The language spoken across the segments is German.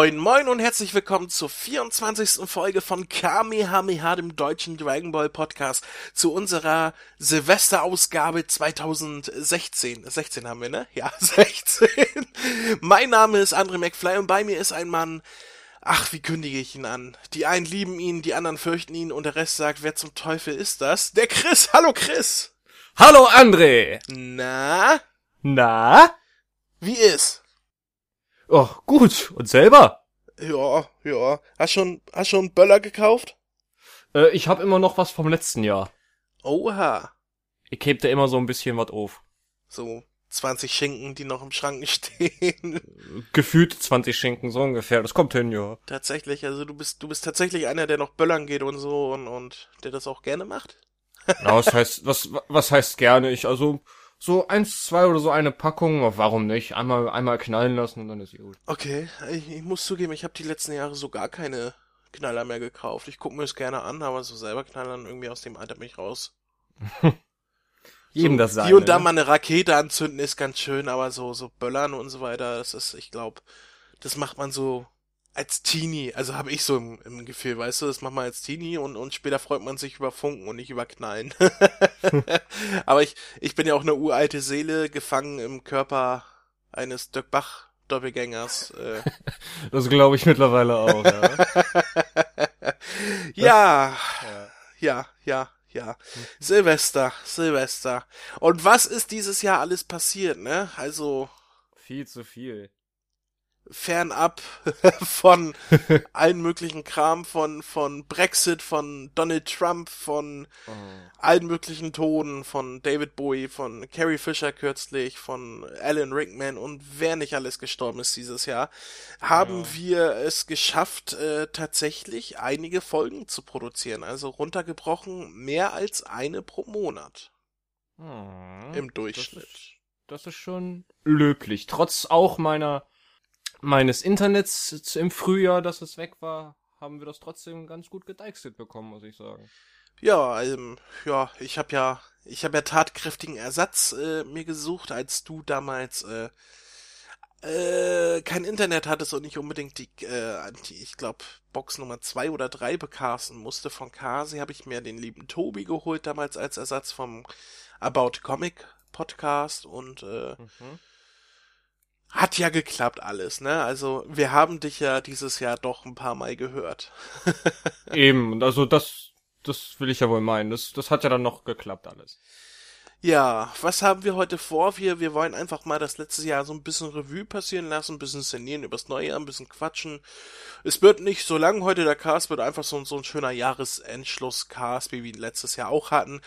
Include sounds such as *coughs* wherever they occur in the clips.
Moin moin und herzlich willkommen zur 24. Folge von Kamehameha, dem deutschen Dragon Ball Podcast, zu unserer Silvesterausgabe 2016. 16 haben wir, ne? Ja, *laughs* 16. mein Name ist André McFly und bei mir ist ein Mann, ach, wie kündige ich ihn an? Die einen lieben ihn, die anderen fürchten ihn und der Rest sagt, wer zum Teufel ist das? Der Chris! Hallo Chris! Hallo André! Na? Na? Wie ist? Oh, gut. Und selber? Ja, ja. Hast schon, hast schon Böller gekauft? Äh, ich hab immer noch was vom letzten Jahr. Oha. Ich heb da immer so ein bisschen was auf. So 20 Schinken, die noch im Schrank *laughs* stehen. Gefühlt 20 Schinken, so ungefähr. Das kommt hin, ja. tatsächlich, also du bist, du bist tatsächlich einer, der noch Böllern geht und so und, und der das auch gerne macht? Na, was heißt, was, was heißt gerne? Ich, also, so eins, zwei oder so eine Packung, warum nicht? Einmal, einmal knallen lassen und dann ist gut. Okay, ich, ich muss zugeben, ich habe die letzten Jahre so gar keine Knaller mehr gekauft. Ich gucke mir das gerne an, aber so selber knallern irgendwie aus dem Alter bin ich raus. *laughs* Jedem so, das sein. Hier und da mal eine Rakete anzünden ist ganz schön, aber so, so Böllern und so weiter, das ist, ich glaube, das macht man so als Teenie, also habe ich so im, im Gefühl, weißt du, das macht man als Teenie und, und später freut man sich über Funken und nicht über Knallen. *laughs* Aber ich, ich bin ja auch eine uralte Seele, gefangen im Körper eines Dirk Bach Doppelgängers. Äh. *laughs* Das glaube ich mittlerweile auch, *laughs* ja. ja, ja, ja, ja. Silvester, Silvester. Und was ist dieses Jahr alles passiert, ne? Also. Viel zu viel fernab *laughs* von *laughs* allen möglichen Kram, von, von Brexit, von Donald Trump, von oh. allen möglichen Toten, von David Bowie, von Carrie Fisher kürzlich, von Alan Rickman und wer nicht alles gestorben ist dieses Jahr, haben ja. wir es geschafft, äh, tatsächlich einige Folgen zu produzieren. Also runtergebrochen mehr als eine pro Monat. Oh, Im Durchschnitt. Das ist, das ist schon löblich. Trotz auch meiner meines Internets im Frühjahr, dass es weg war, haben wir das trotzdem ganz gut gedeichselt bekommen, muss ich sagen. Ja, ähm, ja, ich habe ja, ich habe ja tatkräftigen Ersatz äh, mir gesucht, als du damals äh, äh, kein Internet hattest und nicht unbedingt die, äh, die ich glaube, Box Nummer zwei oder drei bekasten musste von Kasi, habe ich mir den lieben Tobi geholt damals als Ersatz vom About Comic Podcast und äh, mhm hat ja geklappt alles, ne? Also wir haben dich ja dieses Jahr doch ein paar Mal gehört. *laughs* Eben, also das, das will ich ja wohl meinen. Das, das hat ja dann noch geklappt alles. Ja, was haben wir heute vor? Wir, wir wollen einfach mal das letzte Jahr so ein bisschen Revue passieren lassen, ein bisschen szenieren übers neue Jahr, ein bisschen quatschen. Es wird nicht so lang heute, der Cast wird einfach so, so ein schöner Jahresendschluss-Cast, wie wir letztes Jahr auch hatten.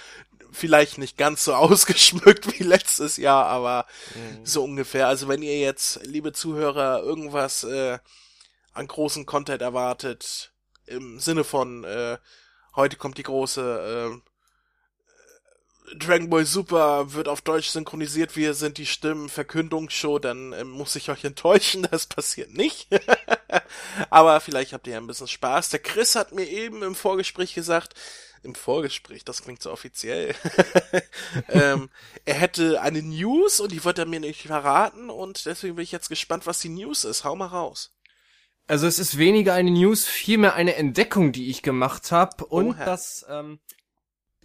Vielleicht nicht ganz so *laughs* ausgeschmückt wie letztes Jahr, aber mhm. so ungefähr. Also wenn ihr jetzt, liebe Zuhörer, irgendwas äh, an großen Content erwartet, im Sinne von äh, heute kommt die große äh, Dragon Ball Super wird auf Deutsch synchronisiert, wir sind die Stimmen, Verkündungsshow, dann äh, muss ich euch *laughs* enttäuschen, das passiert nicht. *laughs* Aber vielleicht habt ihr ja ein bisschen Spaß. Der Chris hat mir eben im Vorgespräch gesagt, im Vorgespräch, das klingt so offiziell, *laughs* ähm, er hätte eine News und die wird er mir nicht verraten und deswegen bin ich jetzt gespannt, was die News ist. Hau mal raus. Also es ist weniger eine News, vielmehr eine Entdeckung, die ich gemacht habe und oh, das ähm,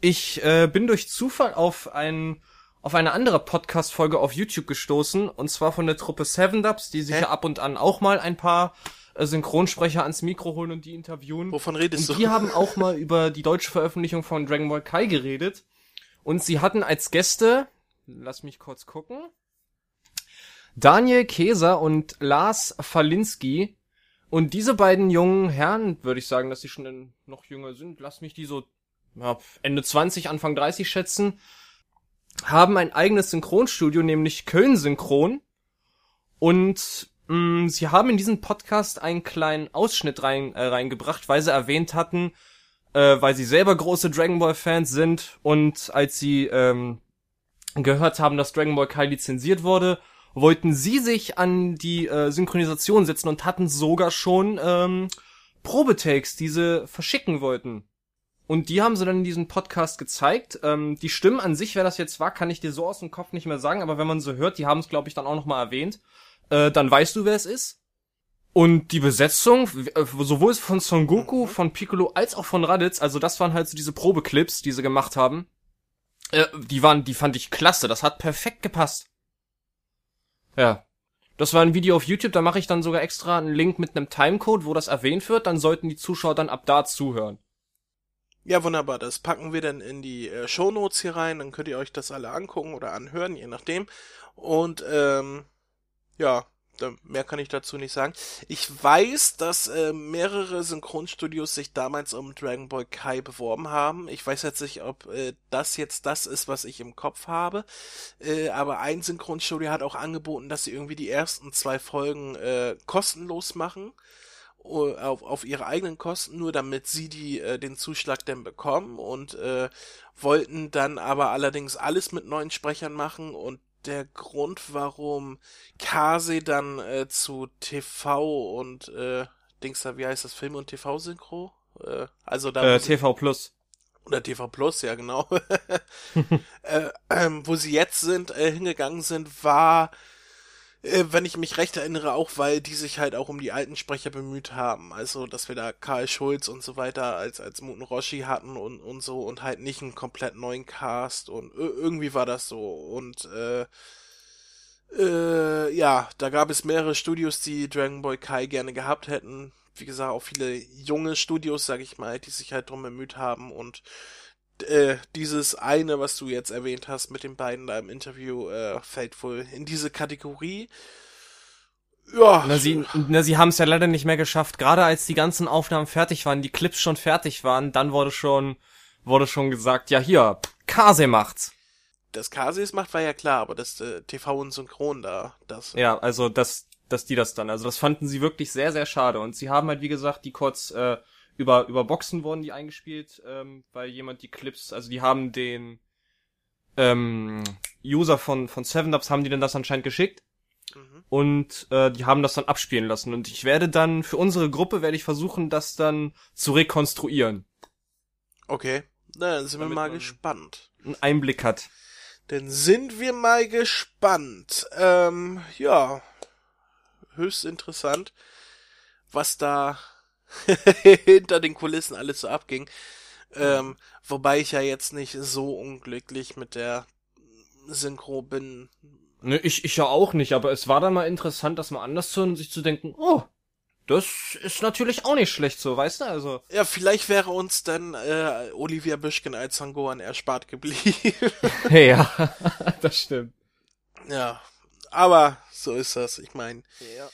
ich äh, bin durch Zufall auf ein auf eine andere Podcast-Folge auf YouTube gestoßen, und zwar von der Truppe Seven Dubs, die sich Hä? ja ab und an auch mal ein paar Synchronsprecher ans Mikro holen und die interviewen. Wovon redest und du? Die *laughs* haben auch mal über die deutsche Veröffentlichung von Dragon Ball Kai geredet. Und sie hatten als Gäste, lass mich kurz gucken, Daniel Käser und Lars Falinski. Und diese beiden jungen Herren, würde ich sagen, dass sie schon noch jünger sind, lass mich die so ja, Ende 20, Anfang 30 schätzen, haben ein eigenes Synchronstudio, nämlich Köln Synchron. Und sie haben in diesen Podcast einen kleinen Ausschnitt rein, äh, reingebracht, weil sie erwähnt hatten, äh, weil sie selber große Dragon Ball Fans sind und als sie ähm, gehört haben, dass Dragon Ball Kai lizenziert wurde, wollten sie sich an die äh, Synchronisation setzen und hatten sogar schon ähm, Probetakes, die sie verschicken wollten. Und die haben sie dann in diesem Podcast gezeigt. Ähm, die Stimmen an sich, wer das jetzt war, kann ich dir so aus dem Kopf nicht mehr sagen, aber wenn man so hört, die haben es, glaube ich, dann auch nochmal erwähnt, äh, dann weißt du, wer es ist. Und die Besetzung, äh, sowohl von Son Goku, mhm. von Piccolo als auch von Raditz, also das waren halt so diese Probeclips, die sie gemacht haben. Äh, die waren, die fand ich klasse. Das hat perfekt gepasst. Ja. Das war ein Video auf YouTube, da mache ich dann sogar extra einen Link mit einem Timecode, wo das erwähnt wird, dann sollten die Zuschauer dann ab da zuhören. Ja, wunderbar. Das packen wir dann in die äh, Show Notes hier rein, dann könnt ihr euch das alle angucken oder anhören, je nachdem. Und ähm, ja, mehr kann ich dazu nicht sagen. Ich weiß, dass äh, mehrere Synchronstudios sich damals um Dragon Ball Kai beworben haben. Ich weiß jetzt nicht, ob äh, das jetzt das ist, was ich im Kopf habe. Äh, aber ein Synchronstudio hat auch angeboten, dass sie irgendwie die ersten zwei Folgen äh, kostenlos machen. Auf, auf ihre eigenen Kosten, nur damit sie die äh, den Zuschlag denn bekommen und äh, wollten dann aber allerdings alles mit neuen Sprechern machen und der Grund, warum Kase dann äh, zu TV und äh, Dings da, wie heißt das, Film und TV-Synchro? Äh, also da. Äh, TV Plus. Oder TV Plus, ja genau. *laughs* äh, ähm, wo sie jetzt sind, äh, hingegangen sind, war äh, wenn ich mich recht erinnere, auch weil die sich halt auch um die alten Sprecher bemüht haben. Also, dass wir da Karl Schulz und so weiter als, als Muten Roshi hatten und, und so und halt nicht einen komplett neuen Cast und irgendwie war das so. Und äh, äh, ja, da gab es mehrere Studios, die Dragon Ball Kai gerne gehabt hätten. Wie gesagt, auch viele junge Studios, sag ich mal, die sich halt drum bemüht haben und äh, dieses eine, was du jetzt erwähnt hast mit den beiden da im Interview, äh, fällt wohl in diese Kategorie. Ja. Na, sie, na, sie haben es ja leider nicht mehr geschafft. Gerade als die ganzen Aufnahmen fertig waren, die Clips schon fertig waren, dann wurde schon, wurde schon gesagt, ja hier, Kase macht's. Das Kase es macht, war ja klar, aber das äh, TV und Synchron da, das. Ja, also das, dass die das dann, also das fanden sie wirklich sehr, sehr schade. Und sie haben halt, wie gesagt, die kurz, äh, über, über Boxen wurden die eingespielt, ähm, weil jemand die Clips, also die haben den ähm, User von, von 7-Ups haben die dann das anscheinend geschickt. Mhm. Und äh, die haben das dann abspielen lassen. Und ich werde dann, für unsere Gruppe werde ich versuchen, das dann zu rekonstruieren. Okay. Na, dann sind Damit wir mal gespannt. Einen Einblick hat. Dann sind wir mal gespannt. Ähm, ja. Höchst interessant, was da *laughs* hinter den Kulissen alles so abging. Ähm, wobei ich ja jetzt nicht so unglücklich mit der Synchro bin. Ne, ich, ich ja auch nicht, aber es war dann mal interessant, das mal anders zu hören und sich zu denken, oh, das ist natürlich auch nicht schlecht so, weißt du, also. Ja, vielleicht wäre uns dann äh, Olivia Büschken als Sangoan erspart geblieben. *laughs* ja, *laughs* das stimmt. Ja, aber so ist das, ich meine. Ja.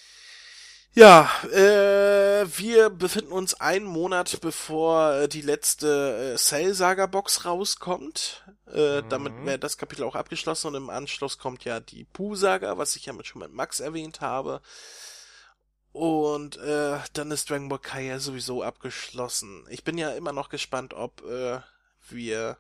Ja, äh, wir befinden uns einen Monat bevor äh, die letzte äh, Cell-Saga-Box rauskommt. Äh, mhm. Damit wäre das Kapitel auch abgeschlossen und im Anschluss kommt ja die Pooh-Saga, was ich ja mit, schon mit Max erwähnt habe. Und äh, dann ist Dragon Ball Kai ja sowieso abgeschlossen. Ich bin ja immer noch gespannt, ob äh, wir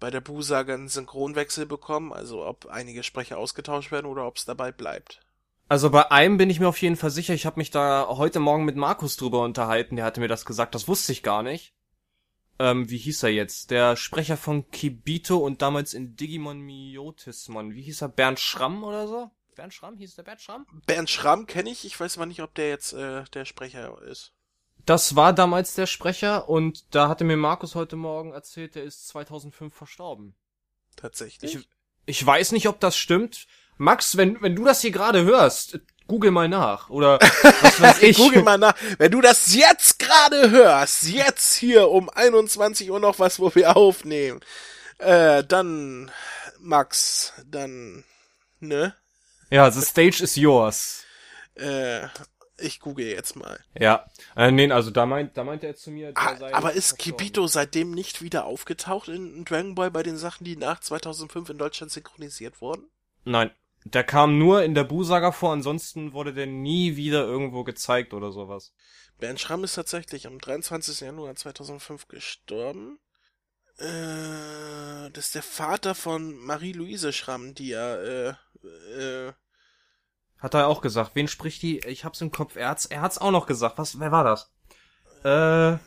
bei der Buu-Saga einen Synchronwechsel bekommen, also ob einige Sprecher ausgetauscht werden oder ob es dabei bleibt. Also bei einem bin ich mir auf jeden Fall sicher. Ich habe mich da heute Morgen mit Markus drüber unterhalten. Der hatte mir das gesagt. Das wusste ich gar nicht. Ähm, wie hieß er jetzt? Der Sprecher von Kibito und damals in Digimon Miotismon. Wie hieß er? Bernd Schramm oder so? Bernd Schramm? Hieß der Bernd Schramm? Bernd Schramm kenne ich. Ich weiß aber nicht, ob der jetzt äh, der Sprecher ist. Das war damals der Sprecher und da hatte mir Markus heute Morgen erzählt, der ist 2005 verstorben. Tatsächlich? Ich, ich weiß nicht, ob das stimmt. Max, wenn, wenn du das hier gerade hörst, google mal nach. Oder *laughs* was weiß ich. google mal nach. Wenn du das jetzt gerade hörst, jetzt hier um 21 Uhr noch was, wo wir aufnehmen, äh, dann, Max, dann, ne? Ja, the stage is yours. Äh, ich google jetzt mal. Ja, äh, nee, also da meint, da meint er jetzt zu mir. Ah, aber ist Kibito seitdem nicht wieder aufgetaucht in Dragon Ball bei den Sachen, die nach 2005 in Deutschland synchronisiert wurden? Nein. Der kam nur in der Bu-Saga vor, ansonsten wurde der nie wieder irgendwo gezeigt oder sowas. Bernd Schramm ist tatsächlich am 23. Januar 2005 gestorben. Äh, das ist der Vater von Marie-Louise Schramm, die ja, äh, äh, Hat er auch gesagt. Wen spricht die? Ich hab's im Kopf. Er hat's, er hat's auch noch gesagt. Was, wer war das? Äh,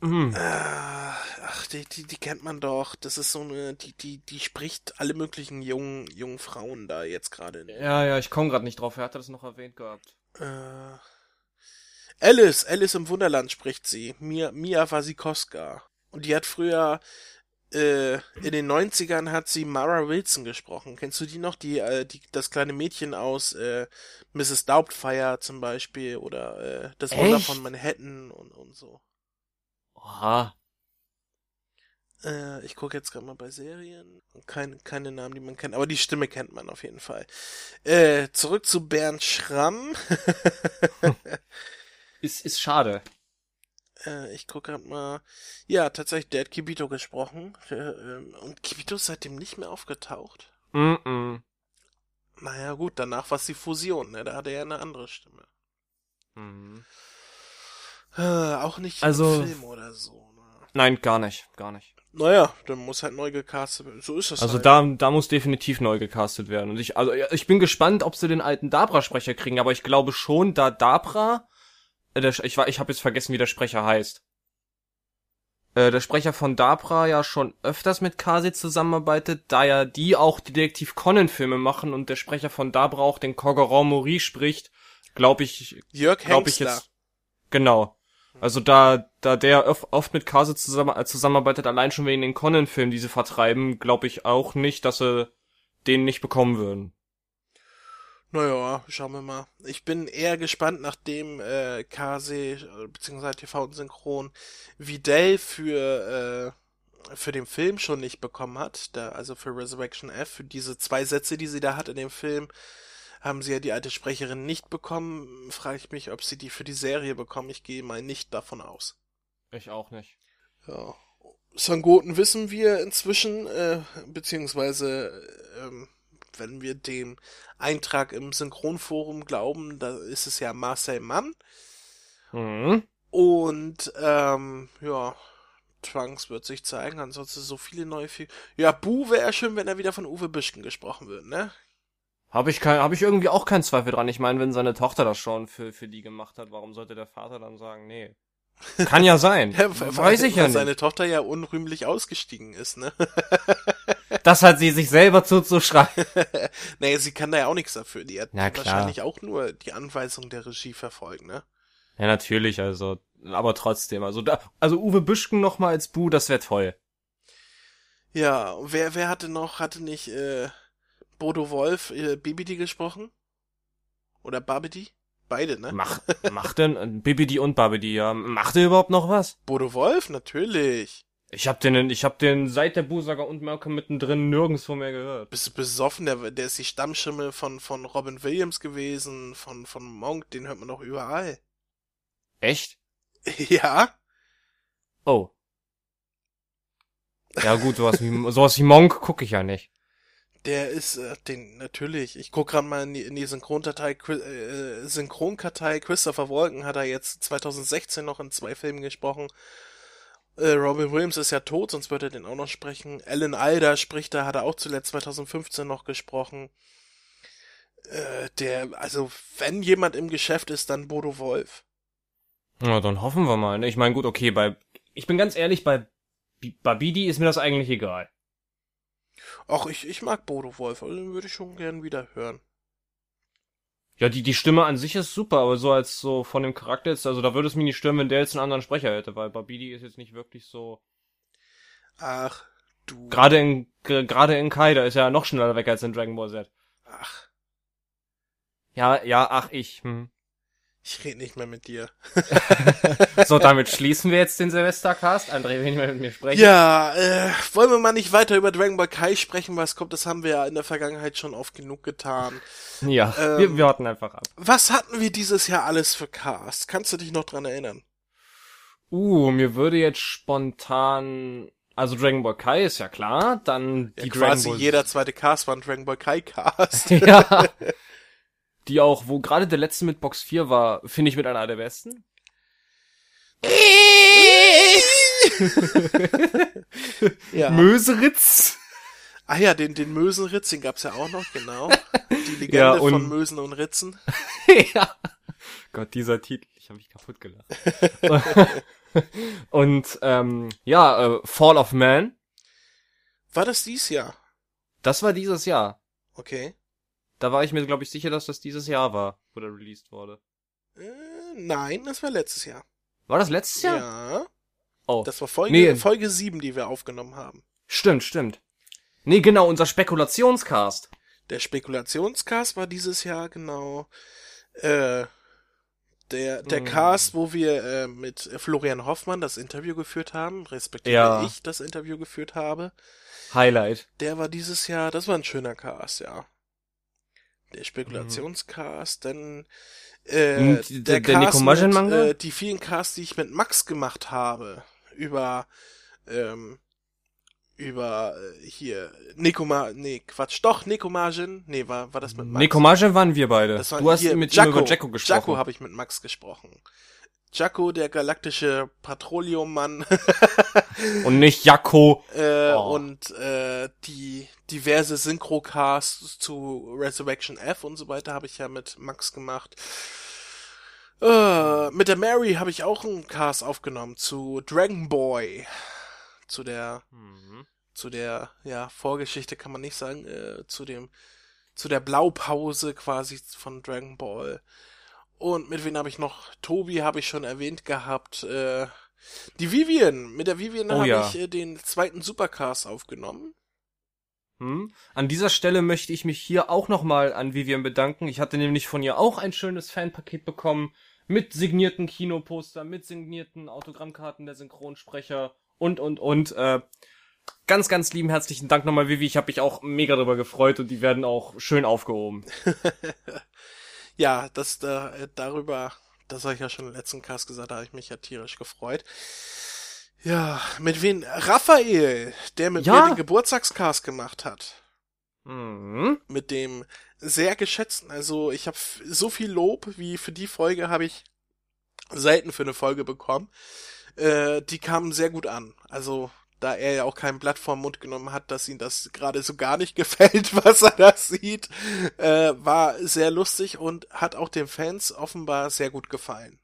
Mhm. Äh, ach, die, die, die kennt man doch. Das ist so eine, die, die, die spricht alle möglichen jungen, jungen Frauen da jetzt gerade. Ja, ja, ich komme gerade nicht drauf. Er hatte das noch erwähnt gehabt. Äh, Alice, Alice im Wunderland spricht sie. Mia, Mia Wasikowska. Und die hat früher, äh, in den 90ern hat sie Mara Wilson gesprochen. Kennst du die noch? Die, äh, die, das kleine Mädchen aus, äh, Mrs. Doubtfire zum Beispiel oder, äh, das Wunder Echt? von Manhattan und, und so. Oha. Äh, ich gucke jetzt gerade mal bei Serien. Keine, keine Namen, die man kennt, aber die Stimme kennt man auf jeden Fall. Äh, zurück zu Bernd Schramm. *laughs* Ist, ist schade. äh, ich gucke gerade mal. Ja, tatsächlich, der hat Kibito gesprochen. Äh, ähm, und Kibito ist seitdem nicht mehr aufgetaucht. Mm -mm. Naja, gut, danach war es die Fusion, ne? Da hatte er eine andere Stimme. Mhm. Äh, auch nicht Also- im Film oder so. Ne? Nein, gar nicht, gar nicht. Naja, dann muss halt neu gecastet werden. So ist es Also halt. da, da muss definitiv neu gecastet werden. Und ich, also ich bin gespannt, ob sie den alten Dabra-Sprecher kriegen, aber ich glaube schon, da Dabra, äh, der, ich war, ich habe jetzt vergessen, wie der Sprecher heißt. Äh, der Sprecher von Dabra ja schon öfters mit Kasi zusammenarbeitet, da ja die auch die Detektiv Conan Filme machen und der Sprecher von Dabra auch den Corgeron Mori spricht, glaube ich, Jörg glaube ich jetzt. Genau. Also da, da der oft mit Kase zusammen, äh, zusammenarbeitet, allein schon wegen den Conan-Filmen, die sie vertreiben, glaube ich auch nicht, dass sie den nicht bekommen würden. Naja, schauen wir mal. Ich bin eher gespannt, nachdem äh, Kase, äh, beziehungsweise TV und Synchron, Vidal für, äh, für den Film schon nicht bekommen hat, da, also für Resurrection F, für diese zwei Sätze, die sie da hat in dem Film, haben sie ja die alte Sprecherin nicht bekommen. Frage ich mich, ob sie die für die Serie bekommen. Ich gehe mal nicht davon aus. Ich auch nicht. Ja. Sangoten wissen wir inzwischen, äh, beziehungsweise, ähm, wenn wir dem Eintrag im Synchronforum glauben, da ist es ja Marcel Mann. Mhm. Und, ähm, ja, Trunks wird sich zeigen, ansonsten so viele neue Fi Ja, Bu wäre schön, wenn er wieder von Uwe Büschken gesprochen wird, ne? Habe ich kein, habe ich irgendwie auch keinen Zweifel dran. Ich meine, wenn seine Tochter das schon für, für die gemacht hat, warum sollte der Vater dann sagen, nee? Kann ja sein. *laughs* Weiß ich ja Weil nicht. seine Tochter ja unrühmlich ausgestiegen ist, ne? *laughs* Das hat sie sich selber zuzuschreiben. *laughs* naja, sie kann da ja auch nichts dafür. Die hat klar. wahrscheinlich auch nur die Anweisung der Regie verfolgt, ne? Ja, natürlich, also, aber trotzdem, also da, also Uwe Büschken noch mal als Bu, das wäre toll. Ja, wer, wer hatte noch, hatte nicht, äh, Bodo Wolf, äh, Bibidi gesprochen? Oder Babidi? Beide, ne? Mach, *laughs* macht denn, äh, Bibidi und Babidi, ja, macht er überhaupt noch was? Bodo Wolf, natürlich. Ich hab den, ich hab den seit der Busager und Malcolm mittendrin nirgendwo mehr gehört. Bist du besoffen? Der, der ist die Stammschimmel von, von Robin Williams gewesen, von, von Monk, den hört man doch überall. Echt? *laughs* ja? Oh. Ja gut, sowas wie, sowas wie Monk gucke ich ja nicht. Der ist, äh, den, natürlich. Ich guck gerade mal in die, in die Synchrondatei, äh, Synchronkartei. Christopher Walken hat er jetzt 2016 noch in zwei Filmen gesprochen. Äh, Robin Williams ist ja tot, sonst würde er den auch noch sprechen. Alan Alda spricht da, hat er auch zuletzt 2015 noch gesprochen. Äh, der, also, wenn jemand im Geschäft ist, dann Bodo Wolf. Na, dann hoffen wir mal. ne? Ich meine, gut, okay, bei, ich bin ganz ehrlich, bei Bi- Babidi ist mir das eigentlich egal. Ach, ich, ich mag Bodo Wolf, also den würde ich schon gern wieder hören. Ja, die, die Stimme an sich ist super, aber so als so von dem Charakter jetzt, also da würde es mich nicht stören, wenn der jetzt einen anderen Sprecher hätte, weil Babidi ist jetzt nicht wirklich so, Ach, du. gerade in, ge- gerade in Kai, da ist er noch schneller weg als in Dragon Ball Z. Ach, Ja, ja, ach, ich, hm. Ich rede nicht mehr mit dir. *laughs* So, damit schließen wir jetzt den Silvestercast. André will nicht mehr mit mir sprechen. Ja, äh, wollen wir mal nicht weiter über Dragon Ball Kai sprechen, was kommt, das haben wir ja in der Vergangenheit schon oft genug getan. Ja, Ähm, wir, wir warten einfach ab. Was hatten wir dieses Jahr alles für Cast? Kannst du dich noch dran erinnern? Uh, mir würde jetzt spontan, also Dragon Ball Kai ist ja klar, dann Ja, die quasi Dragon Ball jeder zweite Cast war ein Dragon Ball Kai Cast. *laughs* ja. *laughs* Die auch, wo gerade der letzte mit Box 4 war, finde ich mit einer der besten. *laughs* ja. Möseritz. Ah ja, den, den Mösenritz, den gab's ja auch noch, genau. Die *laughs* Legende Ja, und- von Mösen und Ritzen. *laughs* ja. Gott, dieser Titel, ich habe mich kaputt gelacht. Und ähm, ja, äh, Fall of Man, War das dies Jahr? das war dieses Jahr. Okay. Da war ich mir, glaube ich, sicher, dass das dieses Jahr war, wo der released wurde. Äh, nein, das war letztes Jahr. War das letztes Jahr? Ja. Oh. Das war Folge, Nee. Folge 7, die wir aufgenommen haben. Stimmt, stimmt. Nee, genau, unser Spekulationscast. Der Spekulationscast war dieses Jahr genau äh, der, der Hm. Cast, wo wir äh, mit Florian Hoffmann das Interview geführt haben, respektive Ja. ich das Interview geführt habe. Highlight. Der war dieses Jahr, das war ein schöner Cast, ja. Der Spekulationscast, dann äh, Und der, der- der Nico mit, Manga? äh, die vielen Casts, die ich mit Max gemacht habe, über ähm, über äh, hier Nikoma, nee, Quatsch, doch Nikomajin, nee, war war das mit Max? Nekomaje waren wir beide. Das war du hast hier mit Jacko. über Jacko gesprochen. Jacko habe ich mit Max gesprochen. Jacko, der galaktische Petroleummann *laughs* Und nicht Jacko. äh, Oh. und äh, die diverse Synchrocasts zu Resurrection F und so weiter habe ich ja mit Max gemacht. Äh, mit der Mary habe ich auch einen Cast aufgenommen zu Dragon Boy. Zu der Mhm. zu der ja Vorgeschichte kann man nicht sagen, äh, zu dem zu der Blaupause quasi von Dragon Ball. Und mit wem habe ich noch? Tobi habe ich schon erwähnt gehabt. Äh, die Vivian. Mit der Vivian Oh habe ja. ich äh, den zweiten Supercast aufgenommen. Hm? An dieser Stelle möchte ich mich hier auch nochmal an Vivian bedanken. Ich hatte nämlich von ihr auch ein schönes Fanpaket bekommen mit signierten Kinoposter, mit signierten Autogrammkarten der Synchronsprecher und, und, und. Äh, ganz, ganz lieben herzlichen Dank nochmal, Vivi. Ich habe mich auch mega darüber gefreut und die werden auch schön aufgehoben. *laughs* Ja, das da äh, darüber, das habe ich ja schon im letzten Cast gesagt, da habe ich mich ja tierisch gefreut. Ja, mit wem? Raphael, der mit Ja. mir den Geburtstagscast gemacht hat. Mhm. mit dem sehr geschätzten. Also ich habe so viel Lob wie für die Folge habe ich selten für eine Folge bekommen. Äh, die kamen sehr gut an. Also da er ja auch kein Blatt vorm Mund genommen hat, dass ihm das gerade so gar nicht *laughs* gefällt, was er da sieht, äh, war sehr lustig und hat auch den Fans offenbar sehr gut gefallen.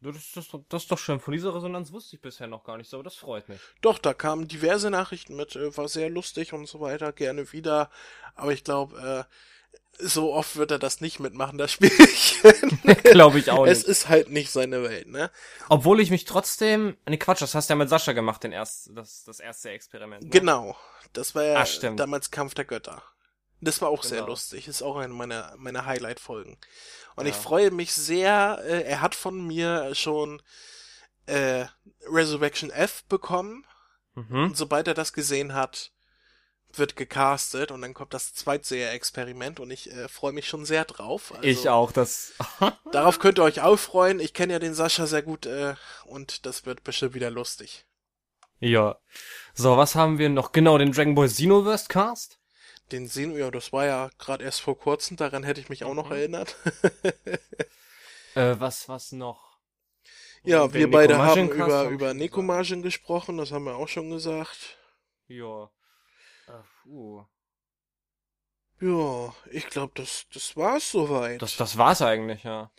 Das, ist- das, das ist doch schön. Von dieser Resonanz wusste ich bisher noch gar nicht so, aber das freut mich. Doch, da kamen diverse Nachrichten mit, äh, war sehr lustig und so weiter, gerne wieder. Aber ich glaube, äh, so oft wird er das nicht mitmachen, das Spielchen. *laughs* Glaube ich auch es nicht. ist halt nicht seine Welt, ne? Obwohl ich mich trotzdem. Nee, Quatsch, das hast du ja mit Sascha gemacht, den erst, das, das erste Experiment. Ne? Genau. Das war ja Ach, damals Kampf der Götter. Das war auch sehr Genau. lustig. Ist auch eine meiner, meiner Highlight-Folgen. Und Ja. ich freue mich sehr, äh, er hat von mir schon äh, Resurrection F bekommen. Mhm. Und sobald er das gesehen hat, wird gecastet und dann kommt das Zweitseher-Experiment und ich äh, freue mich schon sehr drauf. Also, Ich auch, das. *laughs* Darauf könnt ihr euch auch freuen. Ich kenne ja den Sascha sehr gut äh, und das wird bestimmt wieder lustig. ja. So, was haben wir noch? Genau, den Dragon Ball Xenoverse Cast. Den wir, ja, das war ja gerade erst vor kurzem, daran hätte ich mich auch noch Mhm. erinnert. *laughs* Äh, was, was noch? ja, wir beide haben über, über schon Nekomajin gesprochen, das haben wir auch schon gesagt. Ja. Puh. Ja, ich glaube, das, das war's soweit. Das, das war's eigentlich, ja.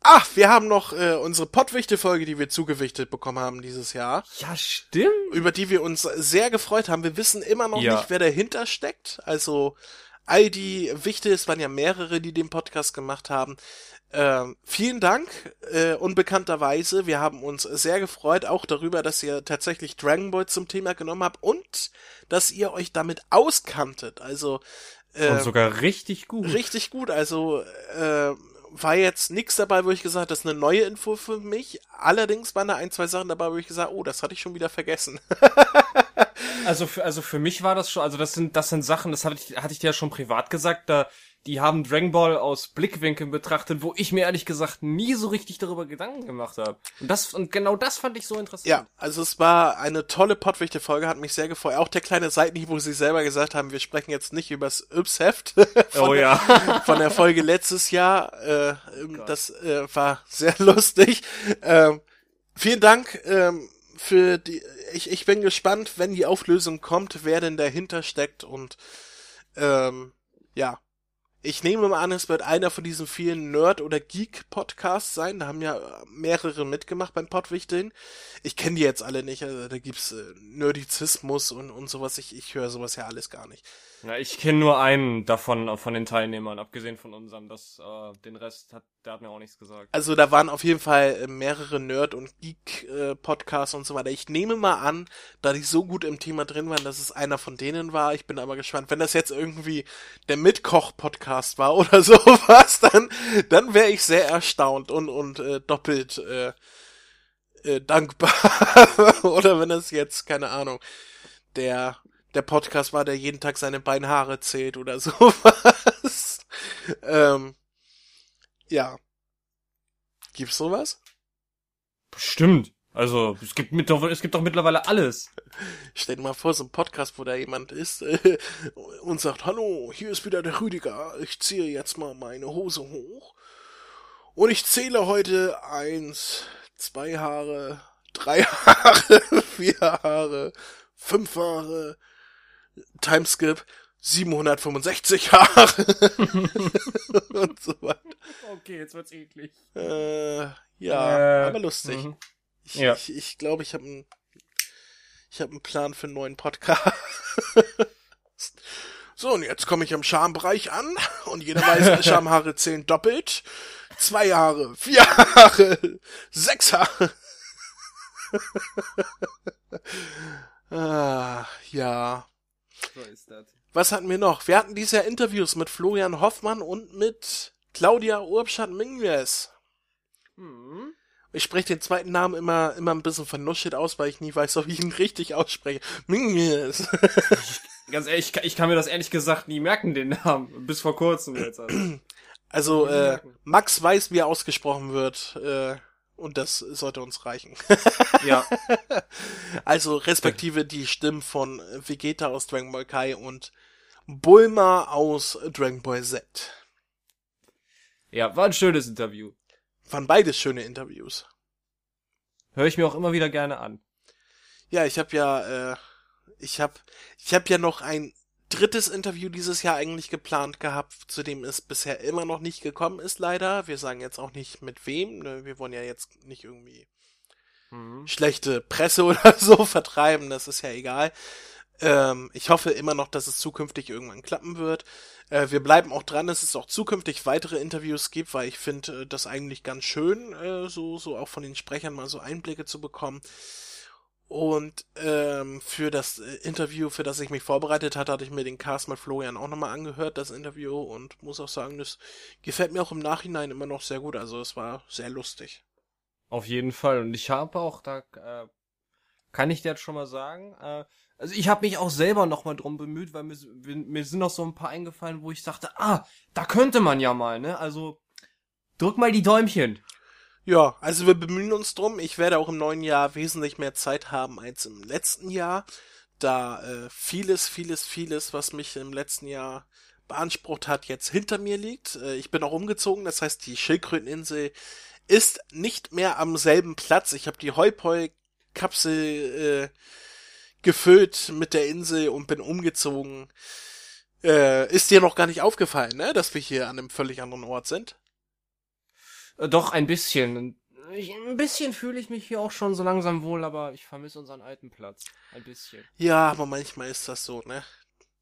Ach, wir haben noch äh, unsere Pottwichte-Folge, die wir zugewichtet bekommen haben dieses Jahr. Ja, stimmt. über die wir uns sehr gefreut haben. Wir wissen immer noch Ja. nicht, wer dahinter steckt. Also all die Wichte, es waren ja mehrere, die den Podcast gemacht haben. Ähm, vielen Dank, äh, unbekannterweise. Wir haben uns sehr gefreut, auch darüber, dass ihr tatsächlich Dragon Ball zum Thema genommen habt und dass ihr euch damit auskanntet. Also äh, Und sogar richtig gut. richtig gut. Also äh, war jetzt nichts dabei, wo ich gesagt, habe, das ist eine neue Info für mich. Allerdings waren da ein, zwei Sachen dabei, wo ich gesagt, oh, das hatte ich schon wieder vergessen. *laughs* Also für, also für mich war das schon, also das sind, das sind Sachen, das hatte ich, hatte ich dir ja schon privat gesagt, da, die haben Dragon Ball aus Blickwinkeln betrachtet, wo ich mir ehrlich gesagt nie so richtig darüber Gedanken gemacht habe. Und das, und genau das fand ich so interessant. Ja, also es war eine tolle Pottwichte-Folge, hat mich sehr gefreut. Auch der kleine Seitenhieb, wo sie selber gesagt haben, wir sprechen jetzt nicht übers Yps-Heft *laughs* von, Oh ja. *laughs* von der Folge letztes Jahr. Äh, ähm, das äh, war sehr *laughs* lustig. Ähm, vielen Dank ähm, für die. Ich, ich bin gespannt, wenn die Auflösung kommt, wer denn dahinter steckt und ähm, ja. Ich nehme mal an, es wird einer von diesen vielen Nerd- oder Geek-Podcasts sein. Da haben ja mehrere mitgemacht beim Podwichteln. Ich kenne die jetzt alle nicht. Also da gibt's äh, Nerdizismus und, und sowas. Ich, ich höre sowas ja alles gar nicht. Ja, ich kenne nur einen davon, von den Teilnehmern, abgesehen von unserem. Das, äh, den Rest hat, der hat mir auch nichts gesagt. Also da waren auf jeden Fall äh, mehrere Nerd- und Geek-Podcasts und so weiter. Ich nehme mal an, da die so gut im Thema drin waren, dass es einer von denen war. Ich bin aber gespannt. Wenn das jetzt irgendwie der Mitkoch-Podcast war *laughs* oder sowas, dann, dann wäre ich sehr erstaunt und, und äh, doppelt äh, äh, dankbar. *laughs* oder wenn das jetzt, keine Ahnung, der der Podcast war, der jeden Tag seine Beinhaare zählt oder *laughs* sowas. ähm, ja. Gibt's sowas? Bestimmt. Also, es gibt, mit, es gibt doch mittlerweile alles. Stell dir mal vor, so ein Podcast, wo da jemand ist äh, *laughs* und sagt, hallo, hier ist wieder der Rüdiger, ich ziehe jetzt mal meine Hose hoch und ich zähle heute eins, zwei Haare, drei *laughs* Haare, vier Haare, fünf Haare, Timeskip 765 Haare *laughs* *laughs* und so weiter. Okay, jetzt wird's eklig. Äh, ja, Äh, aber lustig. mhm. Ich Ja. ich, ich, glaube, ich habe einen ich habe einen Plan für einen neuen Podcast. so, und jetzt komme ich am Schambereich an und jeder weiß, *laughs* Schamhaare zählen doppelt. Zwei Haare, vier Haare, sechs Haare. ah, ja. So ist das. Was hatten wir noch? Wir hatten dieses Jahr Interviews mit Florian Hoffmann und mit Claudia Urbschat-Mingles. Hm. Ich spreche den zweiten Namen immer, immer ein bisschen vernuschelt aus, weil ich nie weiß, ob ich ihn richtig ausspreche. Mingles. *laughs* Ganz ehrlich, ich kann- ich kann mir das ehrlich gesagt nie merken, den Namen. Bis vor kurzem jetzt. Also. Also, äh. Max weiß, wie er ausgesprochen wird, äh, und das sollte uns reichen. ja. *laughs* Also, respektive die Stimmen von Vegeta aus Dragon Ball Kai und Bulma aus Dragon Ball Z. Ja, war ein schönes Interview. Waren beides schöne Interviews. Höre ich mir auch immer wieder gerne an. Ja, ich habe ja, äh, ich habe, ich habe ja noch ein drittes Interview dieses Jahr eigentlich geplant gehabt, zu dem es bisher immer noch nicht gekommen ist, leider. Wir sagen jetzt auch nicht mit wem. Ne? Wir wollen ja jetzt nicht irgendwie Mhm. schlechte Presse *laughs* oder so vertreiben. Das ist ja egal. Ähm, ich hoffe immer noch, dass es zukünftig irgendwann klappen wird. Äh, wir bleiben auch dran, dass es auch zukünftig weitere Interviews gibt, weil ich finde äh, das eigentlich ganz schön, äh, so, so auch von den Sprechern mal so Einblicke zu bekommen. Und ähm, für das äh, Interview, für das ich mich vorbereitet hatte, hatte ich mir den Cast mit Florian auch nochmal angehört, das Interview, und muss auch sagen, das gefällt mir auch im Nachhinein immer noch sehr gut. Also es war sehr lustig. Auf jeden Fall. Und ich habe auch, da äh, kann ich dir jetzt schon mal sagen, äh, also ich habe mich auch selber nochmal drum bemüht, weil mir, mir sind noch so ein paar eingefallen, wo ich dachte, ah, da könnte man ja mal, ne? Also drück mal die Däumchen. Ja, also wir bemühen uns drum. Ich werde auch im neuen Jahr wesentlich mehr Zeit haben als im letzten Jahr, da äh, vieles, vieles, vieles, was mich im letzten Jahr beansprucht hat, jetzt hinter mir liegt. Äh, ich bin auch umgezogen, das heißt, die Schildkröteninsel ist nicht mehr am selben Platz. Ich habe die Heupoi-Kapsel äh, gefüllt mit der Insel und bin umgezogen. Äh, ist dir noch gar nicht aufgefallen, ne, dass wir hier an einem völlig anderen Ort sind? Doch, ein bisschen. Ich, ein bisschen fühle ich mich hier auch schon so langsam wohl, aber ich vermisse unseren alten Platz. Ein bisschen. Ja, aber manchmal ist das so, ne?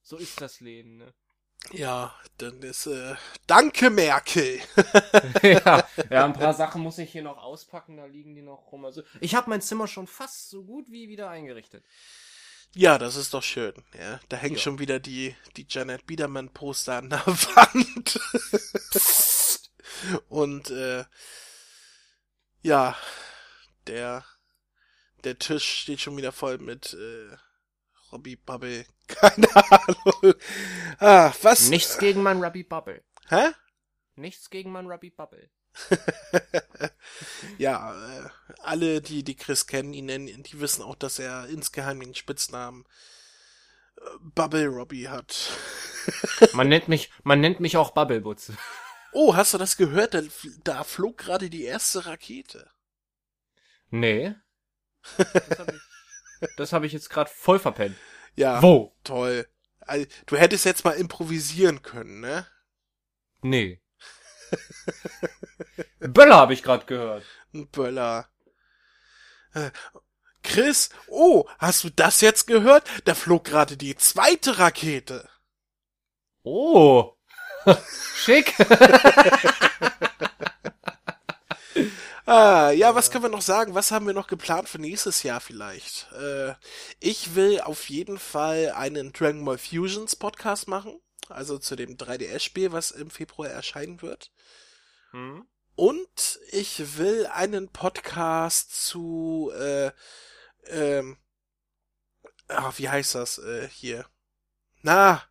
So ist das Leben, ne? Ja, dann ist, äh, danke Merkel. *laughs* *laughs* ja, ja, ein paar Sachen muss ich hier noch auspacken, da liegen die noch rum. Also, ich habe mein Zimmer schon fast so gut wie wieder eingerichtet. Ja, das ist doch schön. Ja, da hängt Ja. schon wieder die, die Janet Biedermann Poster an der *laughs* Wand. Und, äh, ja, der, der Tisch steht schon wieder voll mit, äh, Robbie Bubble. *laughs* Keine Ahnung. Ah, was? Nichts gegen mein Ruby Bubble. Hä? Nichts gegen mein Ruby Bubble. *laughs* ja, äh, alle, die die Chris kennen, ihn nennen, die wissen auch, dass er insgeheim den Spitznamen äh, Bubble Robbie hat. *laughs* Man nennt mich, man nennt mich auch Bubblebutze. Oh, hast du das gehört? Da, da flog gerade die erste Rakete. Nee. Das habe ich, das hab ich jetzt gerade voll verpennt. Ja, Wo? toll. Also, du hättest jetzt mal improvisieren können, ne? Nee. Böller habe ich gerade gehört. Ein Böller. Äh, Chris, oh, hast du das jetzt gehört? Da flog gerade die zweite Rakete. Oh. Schick. *laughs* Ah, ja, was können wir noch sagen? Was haben wir noch geplant für nächstes Jahr vielleicht? Äh, ich will auf jeden Fall einen Dragon Ball Fusions Podcast machen. Also zu dem 3DS-Spiel, was im Februar erscheinen wird. Hm? Und ich will einen Podcast zu, äh, ähm, ah, wie heißt das, äh, hier? Na,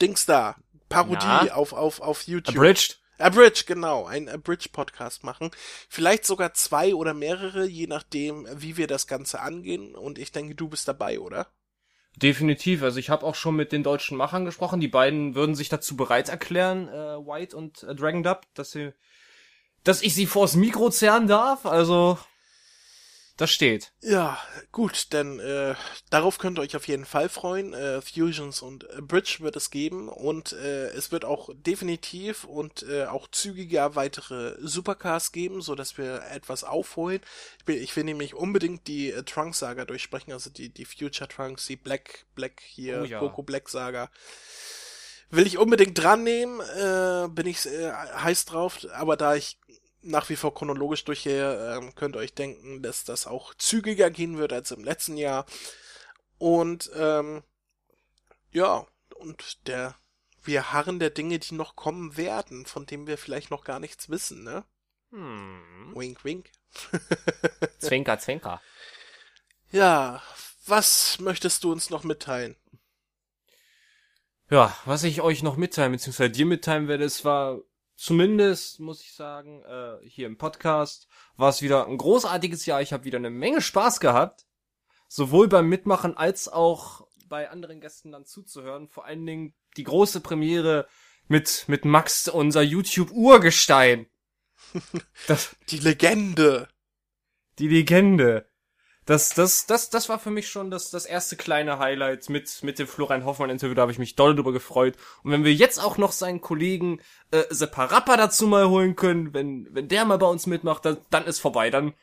Dings da. Parodie Na? auf, auf, auf YouTube. Abridged? Abridge, genau, ein Abridge-Podcast machen. Vielleicht sogar zwei oder mehrere, je nachdem, wie wir das Ganze angehen. Und ich denke, du bist dabei, oder? Definitiv. Also ich habe auch schon mit den deutschen Machern gesprochen. Die beiden würden sich dazu bereit erklären, äh, White und äh, Dragon Dub, dass sie, dass ich sie vors Mikro zerren darf. Also das steht. Ja, gut, denn äh, darauf könnt ihr euch auf jeden Fall freuen. Äh, Fusions und äh, Bridge wird es geben und äh, es wird auch definitiv und äh, auch zügiger weitere Supercars geben, so dass wir etwas aufholen. Ich will, ich will nämlich unbedingt die äh, Trunks Saga durchsprechen, also die die Future Trunks, die Black Black hier Oh ja. Goku Black Saga. Will ich unbedingt dran nehmen, äh, bin ich äh, heiß drauf, aber da ich nach wie vor chronologisch durchgehe, ähm, könnt ihr euch denken, dass das auch zügiger gehen wird als im letzten Jahr. Und ähm, ja, und der wir harren der Dinge, die noch kommen werden, von denen wir vielleicht noch gar nichts wissen, ne? Hm. Wink, wink. *laughs* Zwinker, zwinker. Ja, was möchtest du uns noch mitteilen? Ja, was ich euch noch mitteilen, beziehungsweise dir mitteilen werde, es war zumindest, muss ich sagen, äh, hier im Podcast, war es wieder ein großartiges Jahr. Ich habe wieder eine Menge Spaß gehabt. Sowohl beim Mitmachen als auch bei anderen Gästen dann zuzuhören. Vor allen Dingen die große Premiere mit, mit Max, unser YouTube-Urgestein. *laughs* Das, Die Legende. die Legende. Das, das, das, das war für mich schon das, das erste kleine Highlight mit, mit dem Florian Hoffmann Interview. Da habe ich mich doll drüber gefreut. Und wenn wir jetzt auch noch seinen Kollegen äh, Separappa dazu mal holen können, wenn, wenn der mal bei uns mitmacht, dann, dann ist vorbei. Dann,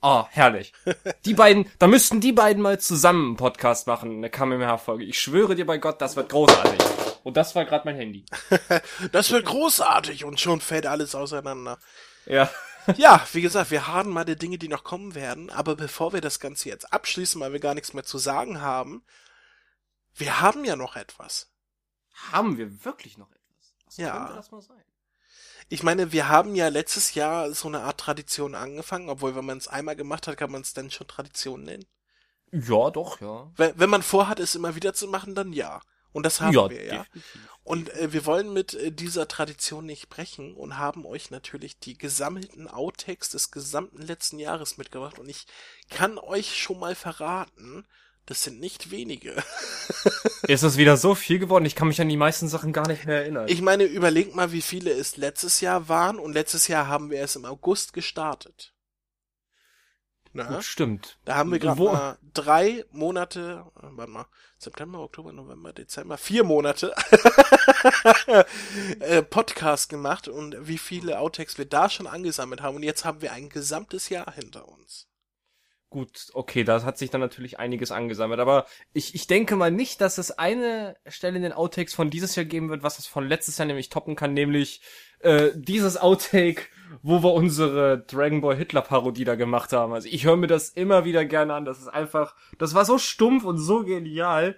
ah, herrlich. *laughs* Die beiden, da müssten die beiden mal zusammen einen Podcast machen, eine KMH-Folge. Ich schwöre dir bei Gott, das wird großartig. Und das war gerade mein Handy. *laughs* Das wird großartig und schon fällt alles auseinander. Ja. Ja, wie gesagt, wir haben mal die Dinge, die noch kommen werden, aber bevor wir das Ganze jetzt abschließen, weil wir gar nichts mehr zu sagen haben, wir haben ja noch etwas. Haben wir wirklich noch etwas? Was Ja. könnte das mal sein? Ich meine, wir haben ja letztes Jahr so eine Art Tradition angefangen, obwohl wenn man es einmal gemacht hat, kann man es dann schon Tradition nennen. Ja, doch, ja. Wenn, wenn man vorhat, es immer wieder zu machen, dann ja. Und das haben wir ja. definitiv. Und äh, wir wollen mit äh, dieser Tradition nicht brechen und haben euch natürlich die gesammelten Outtakes des gesamten letzten Jahres mitgebracht. Und ich kann euch schon mal verraten, das sind nicht wenige. *laughs* Ist es wieder so viel geworden? Ich kann mich an die meisten Sachen gar nicht mehr erinnern. Ich meine, überlegt mal, wie viele es letztes Jahr waren. Und letztes Jahr haben wir es im August gestartet. Na? Gut, stimmt. Da haben wir gerade Wo- mal drei Monate, äh, warte mal, September, Oktober, November, Dezember, vier Monate *laughs* äh, Podcast gemacht und wie viele Outtakes wir da schon angesammelt haben. Und jetzt haben wir ein gesamtes Jahr hinter uns. Gut, okay, da hat sich dann natürlich einiges angesammelt. Aber ich, ich denke mal nicht, dass es eine Stelle in den Outtakes von dieses Jahr geben wird, was es von letztes Jahr nämlich toppen kann, nämlich äh, dieses Outtake, wo wir unsere Dragon Ball Hitler Parodie da gemacht haben. Also ich höre mir das immer wieder gerne an. Das ist einfach, das war so stumpf und so genial.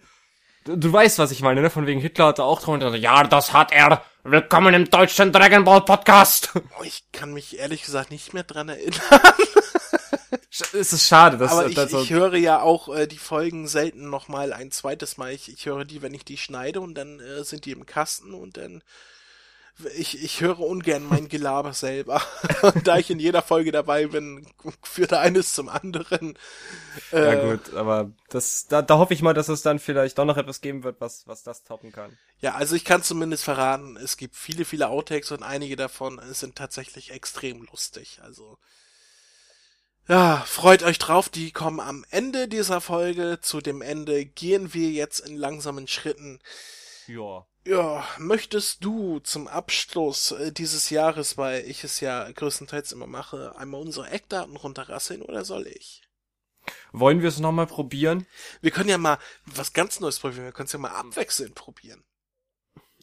Du, du weißt, was ich meine, ne? Von wegen Hitler hatte auch drunter. Ja, das hat er. Willkommen im deutschen Dragon Ball Podcast. Oh, ich kann mich ehrlich gesagt nicht mehr dran erinnern. *laughs* Sch- es ist schade, dass Aber ich, dass- ich höre ja auch äh, die Folgen selten nochmal ein zweites Mal. Ich, ich höre die, wenn ich die schneide und dann äh, sind die im Kasten und dann ich, ich höre ungern mein Gelaber selber. *laughs* Und da ich in jeder Folge dabei bin, führt eines zum anderen. Äh, Ja gut, aber das, da, da hoffe ich mal, dass es dann vielleicht doch noch etwas geben wird, was, was das toppen kann. Ja, also ich kann zumindest verraten, es gibt viele, viele Outtakes und einige davon sind tatsächlich extrem lustig. Also ja, freut euch drauf, die kommen am Ende dieser Folge. Zu dem Ende gehen wir jetzt in langsamen Schritten Ja. Ja, möchtest du zum Abschluss äh, dieses Jahres, weil ich es ja größtenteils immer mache, einmal unsere Eckdaten runterrasseln oder soll ich? Wollen wir es nochmal probieren? Wir können ja mal was ganz Neues probieren. Wir können es ja mal abwechselnd probieren.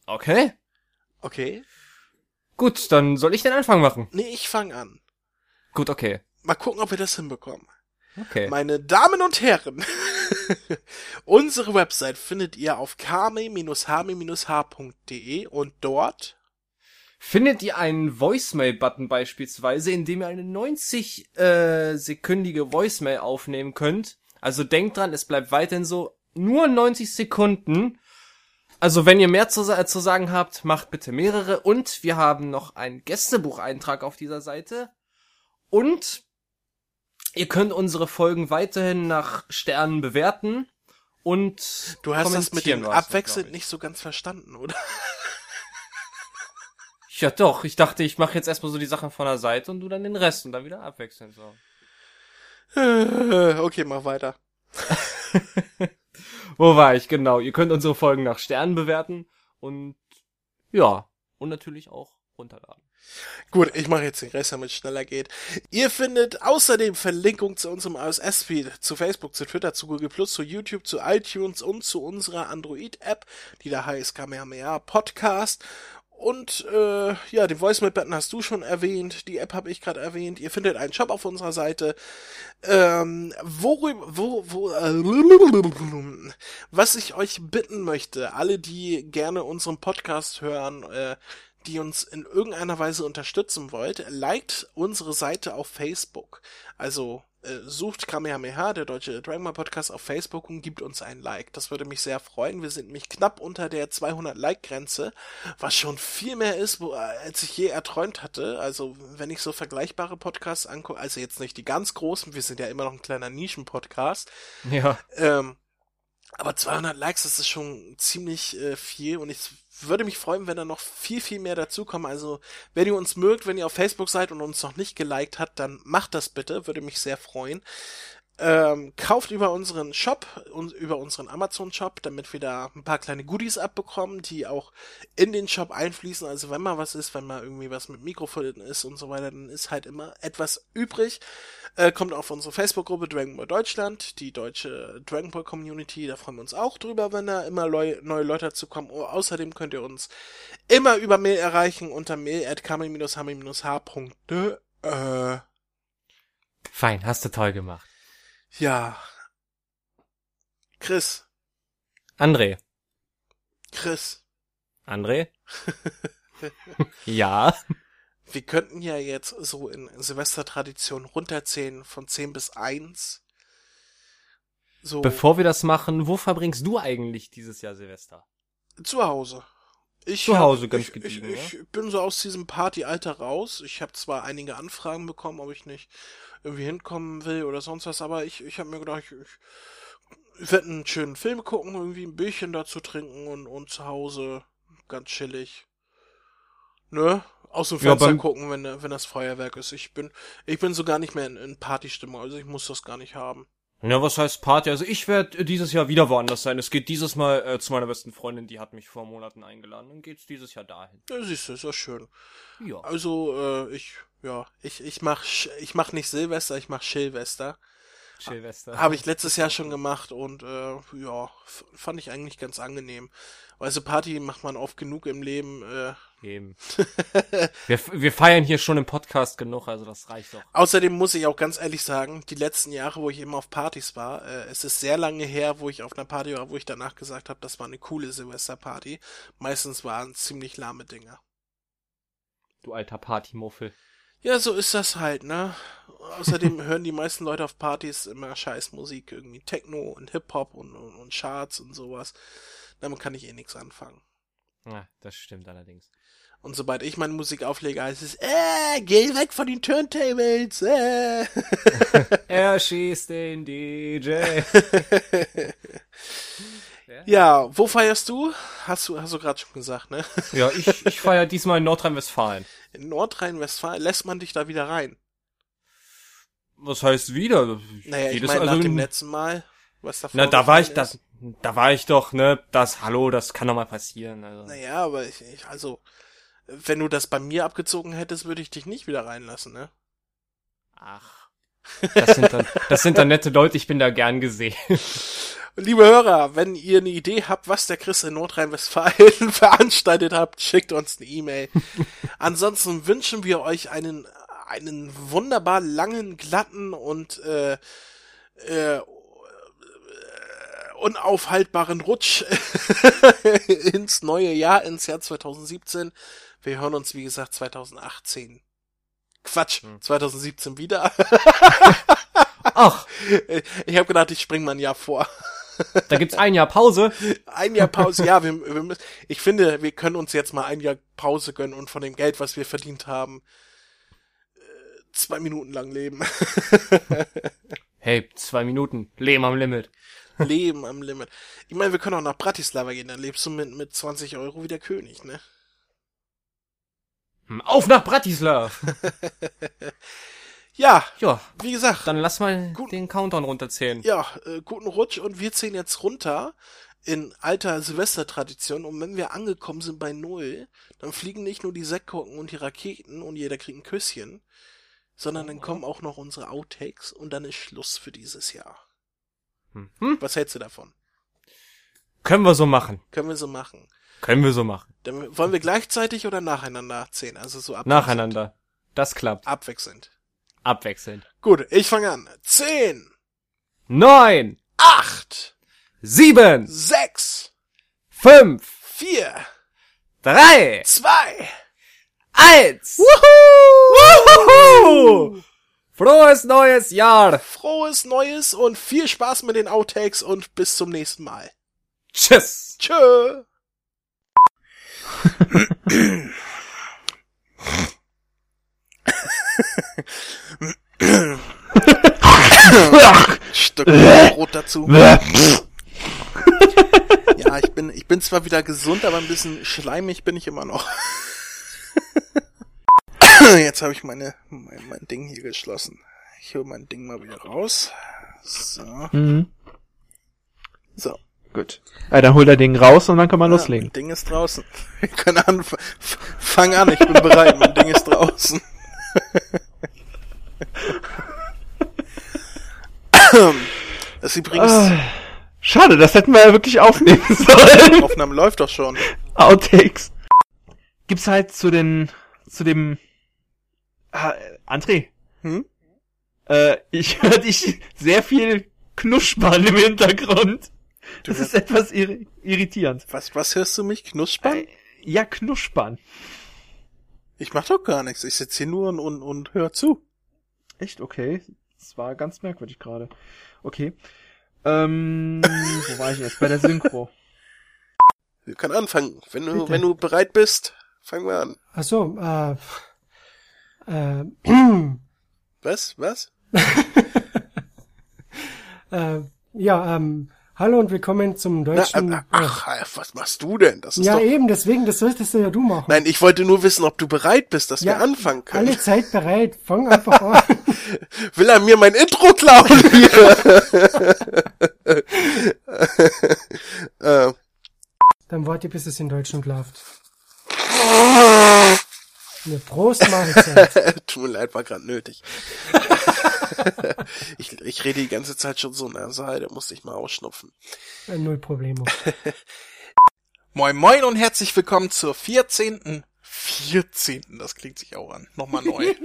Okay. Okay? Gut, dann soll ich den Anfang machen. Nee, ich fange an. Gut, okay. Mal gucken, ob wir das hinbekommen. Okay. Meine Damen und Herren, *laughs* unsere Website findet ihr auf kame-hame-h.de und dort Findet ihr einen Voicemail-Button beispielsweise, in dem ihr eine 90-sekündige Voicemail aufnehmen könnt? Also denkt dran, es bleibt weiterhin so nur 90 Sekunden. Also wenn ihr mehr zu, äh, zu sagen habt, macht bitte mehrere. Und wir haben noch einen Gästebucheintrag auf dieser Seite. Und ihr könnt unsere Folgen weiterhin nach Sternen bewerten. Und Du hast das mit kommentieren dem abwechselnd nicht so ganz verstanden, oder? Ja doch, ich dachte, ich mache jetzt erstmal so die Sachen von der Seite und du dann den Rest und dann wieder abwechselnd so. Okay, mach weiter. *laughs* Wo war ich? Genau. Ihr könnt unsere Folgen nach Sternen bewerten und ja, und natürlich auch runterladen. Gut, ich mache jetzt den Rest, damit es schneller geht. Ihr findet außerdem Verlinkung zu unserem RSS-Feed, zu Facebook, zu Twitter, zu Google Plus, zu YouTube, zu iTunes und zu unserer Android-App, die da heißt Kamehameha Podcast. Und äh, ja, den Voicemail-Button hast du schon erwähnt, die App habe ich gerade erwähnt. Ihr findet einen Shop auf unserer Seite. Ähm, worüber, wo, wo, äh, was ich euch bitten möchte, alle, die gerne unseren Podcast hören, äh, die uns in irgendeiner Weise unterstützen wollt, liked unsere Seite auf Facebook. Also äh, sucht Kamehameha, der deutsche Dragon Ball Podcast, auf Facebook und gibt uns ein Like. Das würde mich sehr freuen. Wir sind nämlich knapp unter der 200 Like-Grenze, was schon viel mehr ist, wo, äh, als ich je erträumt hatte. Also wenn ich so vergleichbare Podcasts angucke, also jetzt nicht die ganz großen, wir sind ja immer noch ein kleiner Nischen-Podcast, Ja. ähm, aber 200 Likes, das ist schon ziemlich äh, viel und ich würde mich freuen, wenn da noch viel, viel mehr dazukommen. Also, wenn ihr uns mögt, wenn ihr auf Facebook seid und uns noch nicht geliked habt, dann macht das bitte, würde mich sehr freuen. Ähm, kauft über unseren Shop und über unseren Amazon Shop, damit wir da ein paar kleine Goodies abbekommen, die auch in den Shop einfließen. Also wenn mal was ist, wenn mal irgendwie was mit Mikrofon ist und so weiter, dann ist halt immer etwas übrig. Äh, kommt auf unsere Facebook-Gruppe Dragon Ball Deutschland, die deutsche Dragon Ball Community. Da freuen wir uns auch drüber, wenn da immer leu neue Leute dazu kommen. Oh, außerdem könnt ihr uns immer über Mail erreichen unter mail at h Äh, Fein, hast du toll gemacht. Ja. Chris, André. Chris, André? *laughs* ja. wir könnten ja jetzt so in Silvestertradition runterzählen von 10 bis 1. So Bevor wir das machen, wo verbringst du eigentlich dieses Jahr Silvester? zu Hause. Ich Zu hab- Hause, ganz ich, gediegen, ich, ich bin so aus diesem Partyalter raus. Ich habe zwar einige Anfragen bekommen, ob ich nicht irgendwie hinkommen will oder sonst was, aber ich, ich habe mir gedacht, ich, ich werde einen schönen Film gucken, irgendwie ein Bierchen dazu trinken und, und zu Hause ganz chillig. Ne? Aus dem Ja, Fenster beim- gucken, wenn, wenn das Feuerwerk ist. Ich bin, ich bin so gar nicht mehr in, in Partystimmung, also ich muss das gar nicht haben. Ja, was heißt Party? Also ich werde dieses Jahr wieder woanders sein. Es geht dieses Mal äh, zu meiner besten Freundin, die hat mich vor Monaten eingeladen. Dann geht's dieses Jahr dahin. Ja, siehst du, ist ja schön. Ja. Also, äh, ich, ja, ich, ich mach, ich mach nicht Silvester, ich mach Silvester. Silvester. Habe ich letztes Jahr schon gemacht und, äh, ja, fand ich eigentlich ganz angenehm. Also Party macht man oft genug im Leben, äh. Eben. *laughs* wir, wir feiern hier schon im Podcast genug, also das reicht doch. Außerdem muss ich auch ganz ehrlich sagen, die letzten Jahre, wo ich immer auf Partys war, äh, es ist sehr lange her, wo ich auf einer Party war, wo ich danach gesagt habe, das war eine coole Silvesterparty. Meistens waren es ziemlich lahme Dinger. Du alter Partymuffel. Ja, so ist das halt, ne? Außerdem *laughs* hören die meisten Leute auf Partys immer scheiß Musik, irgendwie Techno und Hip-Hop und, und, und Charts und sowas. Damit kann ich eh nichts anfangen. Ja, das stimmt allerdings. Und sobald ich meine Musik auflege, heißt es, äh, geh weg von den Turntables, äh. *laughs* *laughs* Er schießt den DJ. *laughs* ja, wo feierst du? Hast du, hast du gerade schon gesagt, ne? Ja, ich, ich feiere diesmal in Nordrhein-Westfalen. In Nordrhein-Westfalen lässt man dich da wieder rein. Was heißt wieder? Naja, ich Jedes- meine, also nach dem letzten Mal. Was da Na, da war ich, das, da war ich doch, ne, das, hallo, das kann doch mal passieren, also. Naja, aber ich, ich, also, wenn du das bei mir abgezogen hättest, würde ich dich nicht wieder reinlassen, ne? Ach. Das sind dann, das sind dann nette Leute, ich bin da gern gesehen. Liebe Hörer, wenn ihr eine Idee habt, was der Chris in Nordrhein-Westfalen *laughs* veranstaltet habt, schickt uns eine E-Mail. Ansonsten wünschen wir euch einen, einen wunderbar langen, glatten und äh, äh, unaufhaltbaren Rutsch *laughs* ins neue Jahr, ins Jahr 2017. Wir hören uns, wie gesagt, 2018. Quatsch, 2017 wieder. Ach, *laughs* Ich habe gedacht, ich spring mal ein Jahr vor. da gibt's ein Jahr Pause. Ein Jahr Pause, ja, wir, wir müssen, ich finde, wir können uns jetzt mal ein Jahr Pause gönnen und von dem Geld, was wir verdient haben, äh, zwei Minuten lang leben. *laughs* Hey, zwei Minuten, Leben am Limit. leben am Limit. Ich meine, wir können auch nach Bratislava gehen, dann lebst du mit, mit 20 Euro wie der König, ne? Auf nach Bratislav! *laughs* Ja, Ja, wie gesagt, dann lass mal Gut. den Countdown runterzählen. ja, äh, guten Rutsch und wir zählen jetzt runter in alter Silvestertradition und wenn wir angekommen sind bei Null, dann fliegen nicht nur die Sektkorken und die Raketen und jeder kriegt ein Küsschen, sondern dann kommen auch noch unsere Outtakes und dann ist Schluss für dieses Jahr. Hm? Was hältst du davon? Können wir so machen. Können wir so machen. Können wir so machen. Dann wollen wir gleichzeitig oder nacheinander zählen? Also so abwechselnd. Nacheinander. Das klappt. Abwechselnd. Abwechselnd. Gut, ich fange an. Zehn, Neun, acht, sieben, sechs, fünf, vier, drei, zwei. eins. Wuhu! Frohes neues Jahr. Frohes Neues und viel Spaß mit den Outtakes und bis zum nächsten Mal. Tschüss. Tschö. Stück Brot dazu. Ja, ich bin, ich bin zwar wieder gesund, aber ein bisschen schleimig bin ich immer noch. Jetzt habe ich meine, mein, mein Ding hier geschlossen. Ich hole mein Ding mal wieder raus. So. Mhm. So. Gut. Ja, dann holt er den raus und dann kann man Ja, loslegen. mein Ding ist draußen. *laughs* Wir können anfangen. Fang an, ich bin bereit. Mein Ding ist draußen. *laughs* Das ist übrigens, Ah, schade, das hätten wir ja wirklich aufnehmen *laughs* sollen. Aufnahme läuft doch schon. Outtakes. Gibt's halt zu den, zu dem, ah, André, Hm? äh, ich höre dich sehr viel knuspern im Hintergrund. Du Das ist etwas irri irritierend. Was, was hörst du mich? Knuspern? Äh, ja, knuspern. Ich mach doch gar nichts. Ich sitze hier nur und, und, und hör zu. Echt? Okay. Das war ganz merkwürdig gerade. Okay. Ähm, *laughs* wo war ich jetzt? Bei der Synchro. Wir können anfangen. Wenn du, Bitte. wenn du bereit bist, fangen wir an. Ach so, äh, äh, Was? Was? äh, *clears throat* ja, ähm, hallo und willkommen zum Na, deutschen. äh, ach, was machst du denn? Das ist ja, doch. eben, deswegen, das solltest du ja du machen. Nein, ich wollte nur wissen, ob du bereit bist, dass ja, wir anfangen können. Alle Zeit bereit, fang *laughs* einfach an. Will er mir mein Intro klauen hier? *laughs* *laughs* äh, Dann warte, bis es in Deutschland läuft. Eine Prost Mahlzeit. *laughs* Tut mir leid, war gerade nötig. *laughs* ich, ich rede die ganze Zeit schon so nasal, da musste ich mal ausschnupfen. Null Problemo. *laughs* Moin moin und herzlich willkommen zur 14. 14. Das klingt sich auch an. Nochmal neu.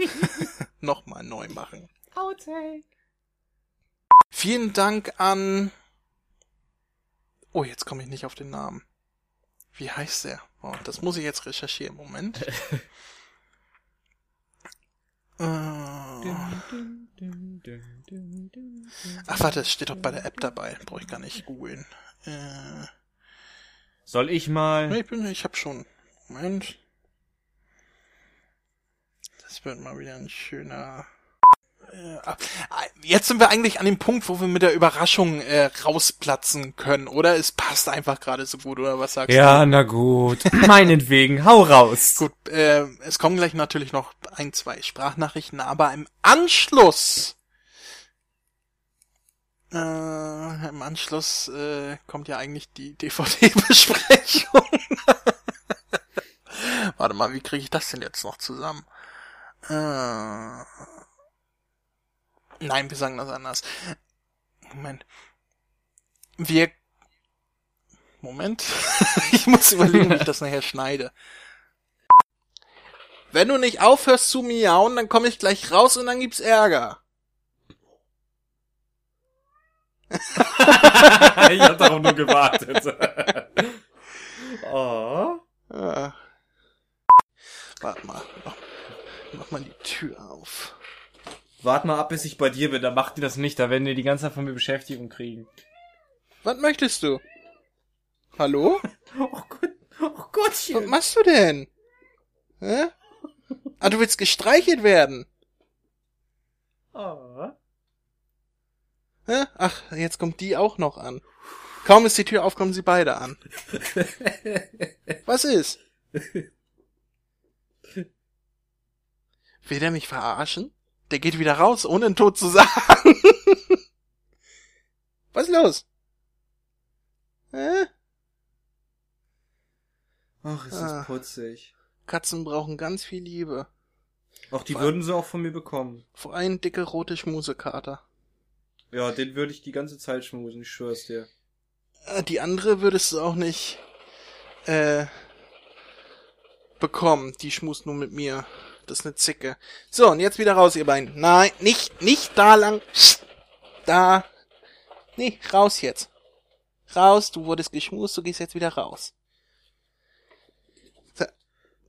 Nochmal neu machen. Outtake. Vielen Dank an... Oh, jetzt komme ich nicht auf den Namen. Wie heißt der? Oh, das muss ich jetzt recherchieren. Moment. Äh, Ach, warte, es steht doch bei der App dabei. Brauche ich gar nicht googeln. Äh, Soll ich mal? ich bin, ich hab schon. Moment. Das wird mal wieder ein schöner. Äh, ah, jetzt sind wir eigentlich an dem Punkt, wo wir mit der Überraschung äh, rausplatzen können, oder? Es passt einfach gerade so gut, oder was sagst du? Ja, na gut. *laughs* Meinetwegen, hau raus. Gut, äh, es kommen gleich natürlich noch ein, zwei Sprachnachrichten, aber im Anschluss Äh, Im Anschluss äh, kommt ja eigentlich die *laughs* DVD-Besprechung. *laughs* Warte mal, wie kriege ich das denn jetzt noch zusammen? Äh, nein, wir sagen das anders. Moment. Wir. Moment. *laughs* ich muss überlegen, wie ich das nachher schneide. Wenn du nicht aufhörst zu miauen, dann komme ich gleich raus und dann gibt's Ärger. *laughs* ich hab darauf nur gewartet. *laughs* oh. Ah. Warte mal. Mach, mach mal die Tür auf. Wart mal ab, bis ich bei dir bin, dann macht ihr das nicht, da werden die die ganze Zeit von mir Beschäftigung kriegen. Was möchtest du? Hallo? *laughs* Oh Gott, oh Was Gottchen. machst du denn? Hä? Ah, du willst gestreichelt werden? Oh. Hä? Ach, jetzt kommt die auch noch an. Kaum ist die Tür auf, kommen sie beide an. Was ist? *laughs* Will der mich verarschen? Der geht wieder raus, ohne einen Tod zu sagen. *laughs* Was ist los? Hä? Ach, ist Ah. das putzig. Katzen brauchen ganz viel Liebe. Ach, die würden sie auch von mir bekommen. Vor allem dicke rote Schmusekater. Ja, den würde ich die ganze Zeit schmusen, ich schwör's dir. Äh, Die andere würdest du auch nicht äh, bekommen. Die schmust nur mit mir. Das ist eine Zicke. So, und jetzt wieder raus, ihr beiden. Nein, nicht, nicht da lang. Da. Nee, raus jetzt. Raus, du wurdest geschmust, du gehst jetzt wieder raus. So.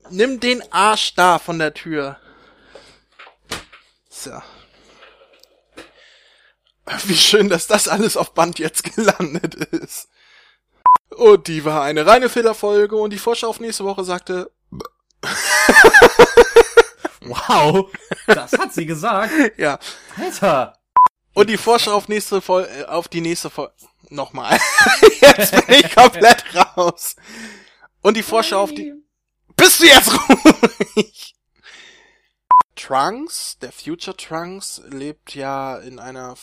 Nimm den Arsch da von der Tür. So. *laughs* Wie schön, dass das alles auf Band jetzt gelandet ist. Und die war eine reine Fehlerfolge und die Vorschau auf nächste Woche sagte, *laughs* *laughs* Wow, *laughs* das hat sie gesagt. ja. Alter. Und die Vorschau auf nächste Folge, äh, auf die nächste Folge, nochmal. *laughs* jetzt bin ich komplett raus. Und die Vorschau auf die, bist du jetzt ruhig? Trunks, der Future Trunks, lebt ja in einer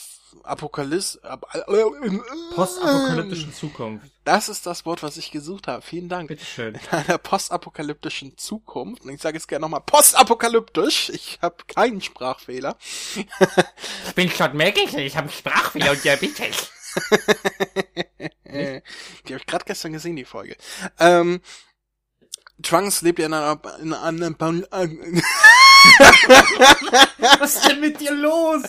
Apokalypse, Ap Postapokalyptischen Zukunft. Das ist das Wort, was ich gesucht habe. Vielen Dank. Bitteschön. in einer postapokalyptischen Zukunft. Und ich sage es gerne nochmal, postapokalyptisch. Ich habe keinen Sprachfehler. Ich bin schon merklich, ich habe Sprachfehler und Diabetes. Äh, die habe ich gerade gestern gesehen, die Folge. Ähm, Trunks lebt ja in einer, in einer, *laughs* Was ist denn mit dir los?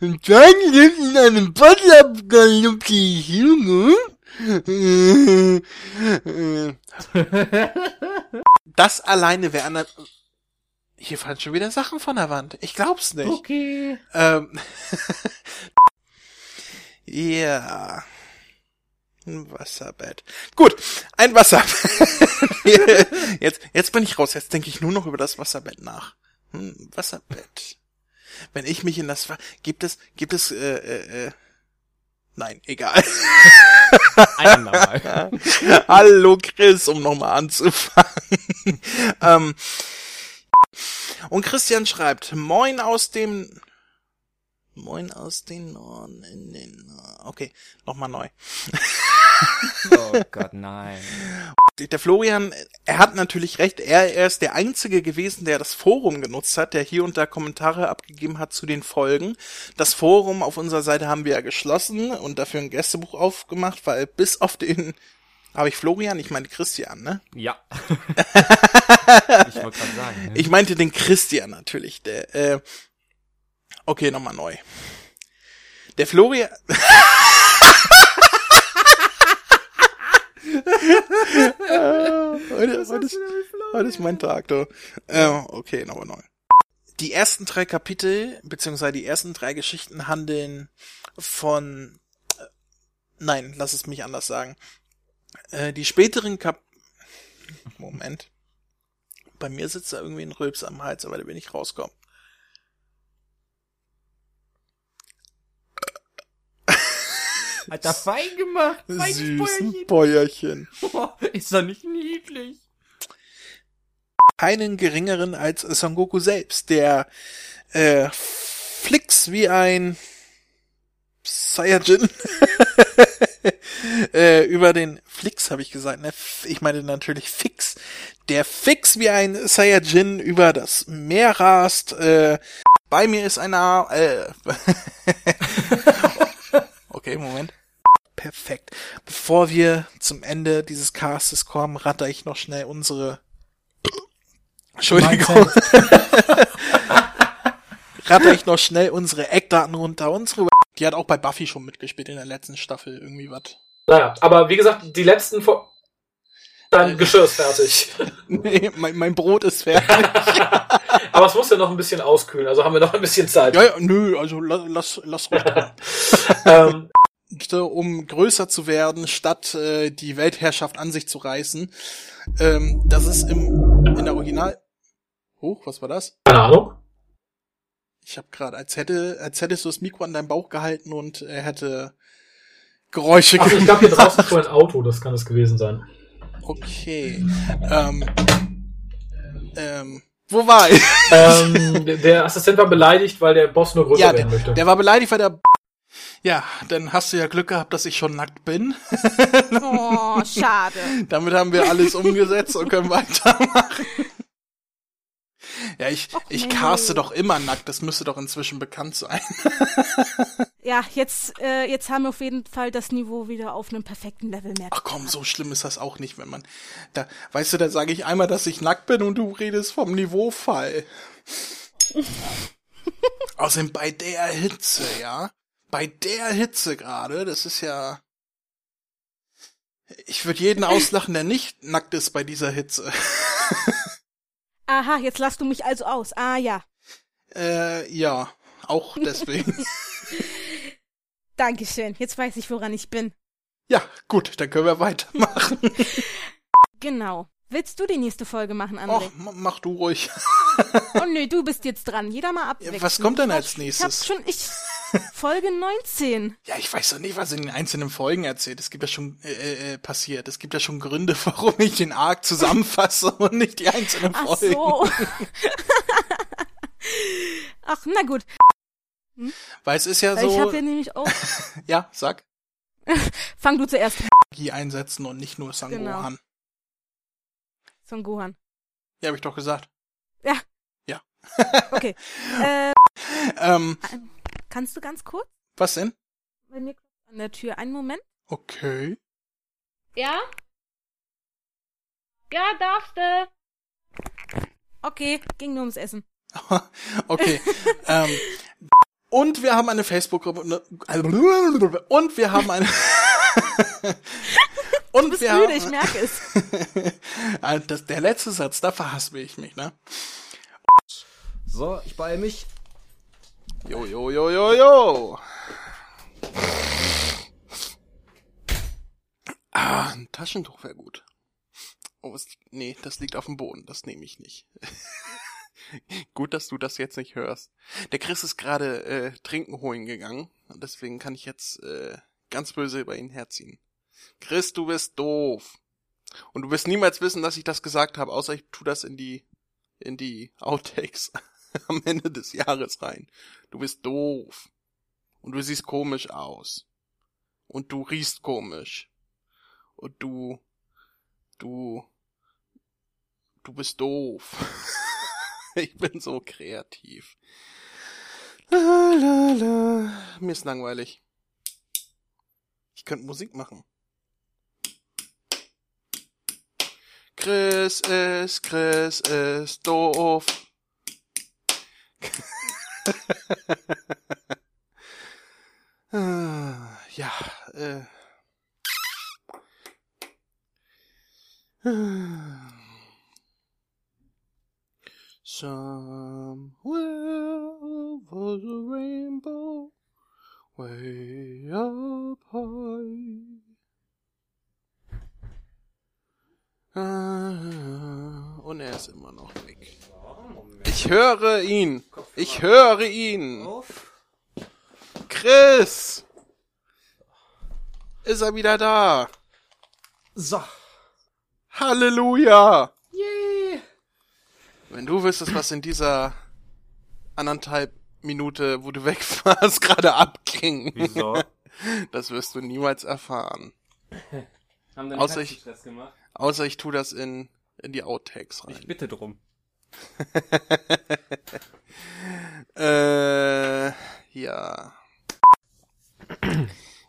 Trunks lebt in einem postapokalyptischen *laughs* Das alleine wäre eine... Hier fallen schon wieder Sachen von der Wand. Ich glaub's nicht. Okay. Ähm. *laughs* Ja. Ein Wasserbett. Gut, ein Wasserbett. jetzt, jetzt bin ich raus. Jetzt denke ich nur noch über das Wasserbett nach. Hm, Wasserbett. Wenn ich mich in das Wa gibt es gibt es äh, äh, äh, nein, egal. Ein andermal. *laughs* Hallo Chris, um nochmal anzufangen. *laughs* ähm, und Christian schreibt, Moin aus dem Moin aus den Norden in den Okay, nochmal neu. *laughs* Oh Gott, nein. Der Florian, er hat natürlich recht, er, er ist der Einzige gewesen, der das Forum genutzt hat, der hier und da Kommentare abgegeben hat zu den Folgen. Das Forum auf unserer Seite haben wir ja geschlossen und dafür ein Gästebuch aufgemacht, weil bis auf den, habe ich Florian, ich meine Christian, ne? Ja. *laughs* ich wollte gerade sagen. ne? Ich meinte den Christian natürlich, der, äh, okay, nochmal neu. Der Florian, *laughs* heute, heute, ist, heute ist mein Tag, du. Äh, okay, nochmal neu. Die ersten drei Kapitel, beziehungsweise die ersten drei Geschichten handeln von, äh, nein, lass es mich anders sagen. Äh, die späteren Kap, Moment. Bei mir sitzt da irgendwie ein Rülps am Hals, aber da bin ich rauskommen. Hat er fein gemacht. Feines Süßen Bäuerchen. Oh, *laughs* ist doch nicht niedlich. Keinen geringeren als Son Goku selbst, der äh, Flix wie ein Saiyajin. *laughs* äh, über den Flix habe ich gesagt, ne? Ich meine natürlich Fix. Der Fix wie ein Saiyajin über das Meer rast. Äh, bei mir ist einer. Äh, *laughs* okay, Moment. Perfekt. Bevor wir zum Ende dieses Castes kommen, ratter ich noch schnell unsere. *coughs* Entschuldigung. *laughs* ratter ich noch schnell unsere Eckdaten runter. Unsere, die hat auch bei Buffy schon mitgespielt in der letzten Staffel. Irgendwie was. Naja, aber wie gesagt, die letzten vor. Dein Geschirr ist fertig. *laughs* Nee, mein, mein Brot ist fertig. *laughs* aber es muss ja noch ein bisschen auskühlen, also haben wir noch ein bisschen Zeit. ja, ja, nö, also lass, lass, ruhig ähm, um größer zu werden, statt äh, die Weltherrschaft an sich zu reißen. Ähm, das ist im in der Original. Hoch, was war das? keine Ahnung. Ich habe gerade, als hätte, als hättest du das Mikro an deinem Bauch gehalten und er hätte Geräusche Ach, ich glaube, hier draußen fuhr *laughs* ein Auto, das kann es gewesen sein. Okay. Ähm, ähm, wo war ich? ähm, der- der Assistent war beleidigt, weil der Boss nur größer Ja, der, werden möchte. der war beleidigt, weil der. Ja, dann hast du ja Glück gehabt, dass ich schon nackt bin. *laughs* Oh, schade. Damit haben wir alles umgesetzt und können weitermachen. Ja, ich, ich nee. caste doch immer nackt, das müsste doch inzwischen bekannt sein. *laughs* Ja, jetzt, äh, jetzt haben wir auf jeden Fall das Niveau wieder auf einem perfekten Level mehr. Ach komm, so schlimm ist das auch nicht, wenn man. Da, weißt du, da sage ich einmal, dass ich nackt bin und du redest vom Niveaufall. *laughs* Außerdem bei der Hitze, ja. Bei der Hitze gerade, das ist ja. Ich würde jeden auslachen, der nicht nackt ist bei dieser Hitze. *laughs* Aha, jetzt lass du mich also aus. Ah ja. Äh, ja, auch deswegen. *laughs* Dankeschön. Jetzt weiß ich, woran ich bin. ja, gut, dann können wir weitermachen. *laughs* Genau. Willst du die nächste Folge machen, Och, André? ma- mach du ruhig. Oh nö, du bist jetzt dran. Jeder mal abwechseln. was kommt denn als nächstes? Ich hab schon, ich, Folge 19. Ja, ich weiß doch nicht, was in den einzelnen Folgen erzählt. Es gibt ja schon äh, äh, passiert. Es gibt ja schon Gründe, *laughs* warum ich den Arc zusammenfasse *laughs* und nicht die einzelnen Ach Folgen. so. *laughs* Ach, na gut. Weil es ist ja Weil ich so. habe ja nämlich auch. ja, sag. Fang du zuerst. Magie einsetzen und nicht nur Sangohan. Genau. Son Gohan. Ja, habe ich doch gesagt. Okay. äh, Ähm, kannst du ganz kurz? was denn? Bei mir klopft an der Tür. Einen Moment. Okay. Ja? Ja, darfst du. Okay, ging nur ums Essen. *laughs* okay. *laughs* ähm, und wir haben eine Facebook-Gruppe. ne- *laughs* Und wir haben eine. und Du bist wir müde, haben, ich merke es. Ah, das, der letzte Satz, da verhaspel ich mich, ne? So, ich beeil mich. Jo, jo, jo, jo, jo. Ah, ein Taschentuch wäre gut. Oh, es, nee, das liegt auf dem Boden. Das nehme ich nicht. *laughs* gut, dass du das jetzt nicht hörst. Der Chris ist gerade äh, trinken holen gegangen. Und deswegen kann ich jetzt äh, ganz böse über ihn herziehen. Chris, du bist doof. Und du wirst niemals wissen, dass ich das gesagt habe, außer ich tu das in die in die Outtakes *laughs* am Ende des Jahres rein. Du bist doof. Und du siehst komisch aus. Und du riechst komisch. Und du, du, du bist doof. *laughs* ich bin so kreativ. La, la, la. Mir ist langweilig. Ich könnte Musik machen. Chris ist, Chris ist doof. Ah, ja, äh. Somewhere over the rainbow, way up high. Ah, und er ist immer noch weg. Ich höre ihn. Ich höre ihn. Chris! Ist er wieder da? So. Halleluja! Yay. Wenn du wüsstest, was in dieser anderthalb Minute, wo du weg *laughs* warst, gerade abging. ging. Wieso? Das wirst du niemals erfahren. Haben deine Außer ich-? Außer ich tue das in, in die Outtakes Ich rein. bitte drum. Äh, ja.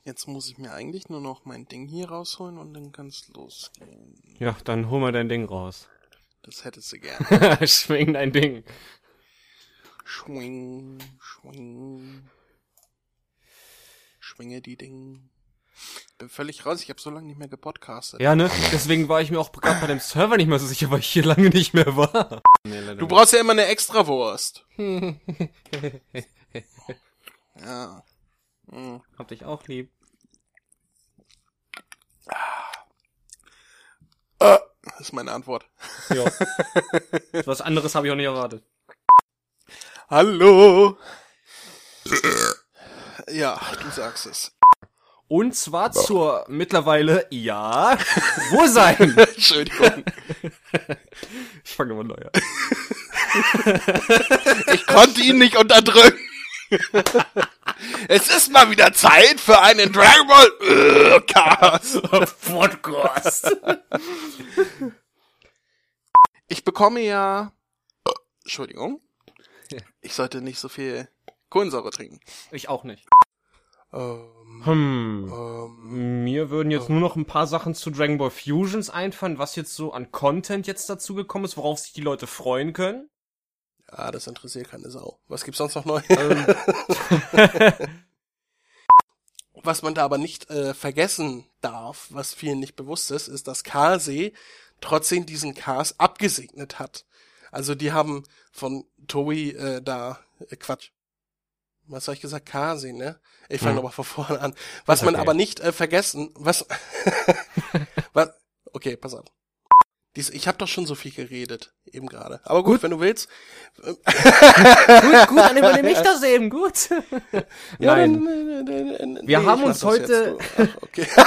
Jetzt muss ich mir eigentlich nur noch mein Ding hier rausholen und dann kann's losgehen. Ja, dann hol mal dein Ding raus. Das hättest du gern. *laughs* Schwing dein Ding. Schwing, schwing. Schwinge die Ding. Bin völlig raus, ich habe so lange nicht mehr gepodcastet. Ja, ne? Deswegen war ich mir auch gerade bei dem Server nicht mehr so sicher, weil ich hier lange nicht mehr war. Du brauchst ja immer eine Extrawurst. *laughs* Ja. Hm. Hab dich auch lieb. Äh, Das ist meine Antwort. Ja. *laughs* Was anderes habe ich auch nicht erwartet. Hallo. Ja, du sagst es. Und zwar zur mittlerweile, ja, *laughs* wo sein? Entschuldigung. *laughs* Ich fange immer neu an. *laughs* Ich konnte ihn nicht unterdrücken. Es ist mal wieder Zeit für einen Dragon Ball äh, Cast. Podcast. Ich bekomme ja. Entschuldigung. Ich sollte nicht so viel Kohlensäure trinken. Ich auch nicht. Ähm, Hm. ähm, Mir würden jetzt nur noch ein paar Sachen zu Dragon Ball Fusions einfallen, was jetzt so an Content jetzt dazu gekommen ist, worauf sich die Leute freuen können. ja, das interessiert keine Sau. Was gibt's sonst noch neu? Ähm, *laughs* *laughs* Was man da aber nicht äh, vergessen darf, was vielen nicht bewusst ist, ist, dass Karsee trotzdem diesen Cars abgesegnet hat. Also die haben von Toei äh, da äh, Quatsch. Was habe ich gesagt? Karsee, ne? Ich fange Hm. nochmal von vorne an. Was Ist man okay. aber nicht äh, vergessen, was, *laughs* was, okay, pass auf. Dies, ich habe doch schon so viel geredet, eben gerade. Aber gut, wenn du willst. gut, gut, dann übernehme ich *laughs* das eben, gut. Ja, Nein. dann, äh, äh, äh, Wir nee, haben uns heute-. Ach, okay. *laughs*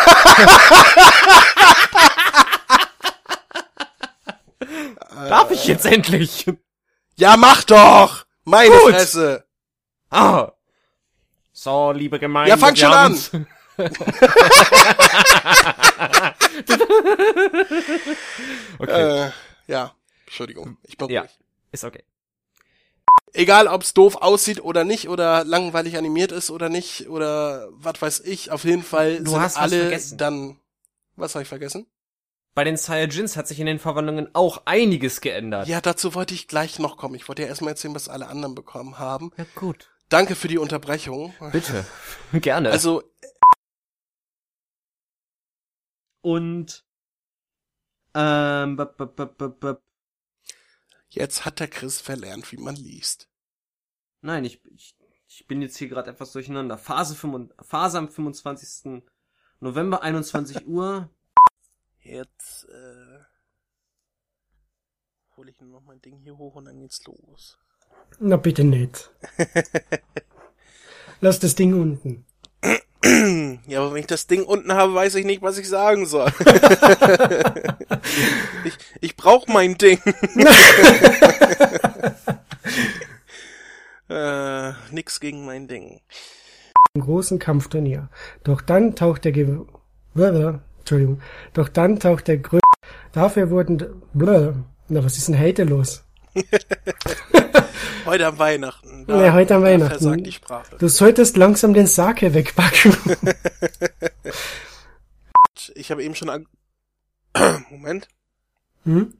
Darf ich jetzt endlich? Ja, mach doch! Meine Gut. Fresse! Ah. So, liebe Gemeinde. Ja, fang schon an. *laughs* okay, Äh, ja, Entschuldigung, ich bin Ja. ruhig. ist okay. Egal, ob's doof aussieht oder nicht, oder langweilig animiert ist oder nicht, oder was weiß ich, auf jeden Fall Du sind hast was alle vergessen. dann... Was habe ich vergessen? Bei den Saiyajins hat sich in den Verwandlungen auch einiges geändert. Ja, dazu wollte ich gleich noch kommen. Ich wollte ja erstmal erzählen, was alle anderen bekommen haben. ja gut. Danke für die Unterbrechung. Bitte. *laughs* Gerne. Also, und ähm, b -b -b -b -b jetzt hat der Chris verlernt, wie man liest. nein, ich, ich ich bin jetzt hier gerade etwas durcheinander. Phase 5, Phase am 25. November 21 *laughs* Uhr. Jetzt, äh, hole ich nur noch mein Ding hier hoch und dann geht's los. Na bitte nicht. *laughs* Lass das Ding unten. *clears throat* Ja, aber wenn ich das Ding unten habe, weiß ich nicht, was ich sagen soll. *laughs* ich ich brauche mein Ding. *laughs* äh, nix gegen mein Ding. Im großen Kampfturnier. Doch dann taucht der Ge. Entschuldigung. Doch dann taucht der Grö Dafür wurden Blablabla. Na, was ist denn heute los? *laughs* Heute am Weihnachten. Da, ja, heute am Weihnachten. Die Sprache. Du solltest langsam den Sake wegpacken. *laughs* ich habe eben schon an *clears throat* Moment. Hm?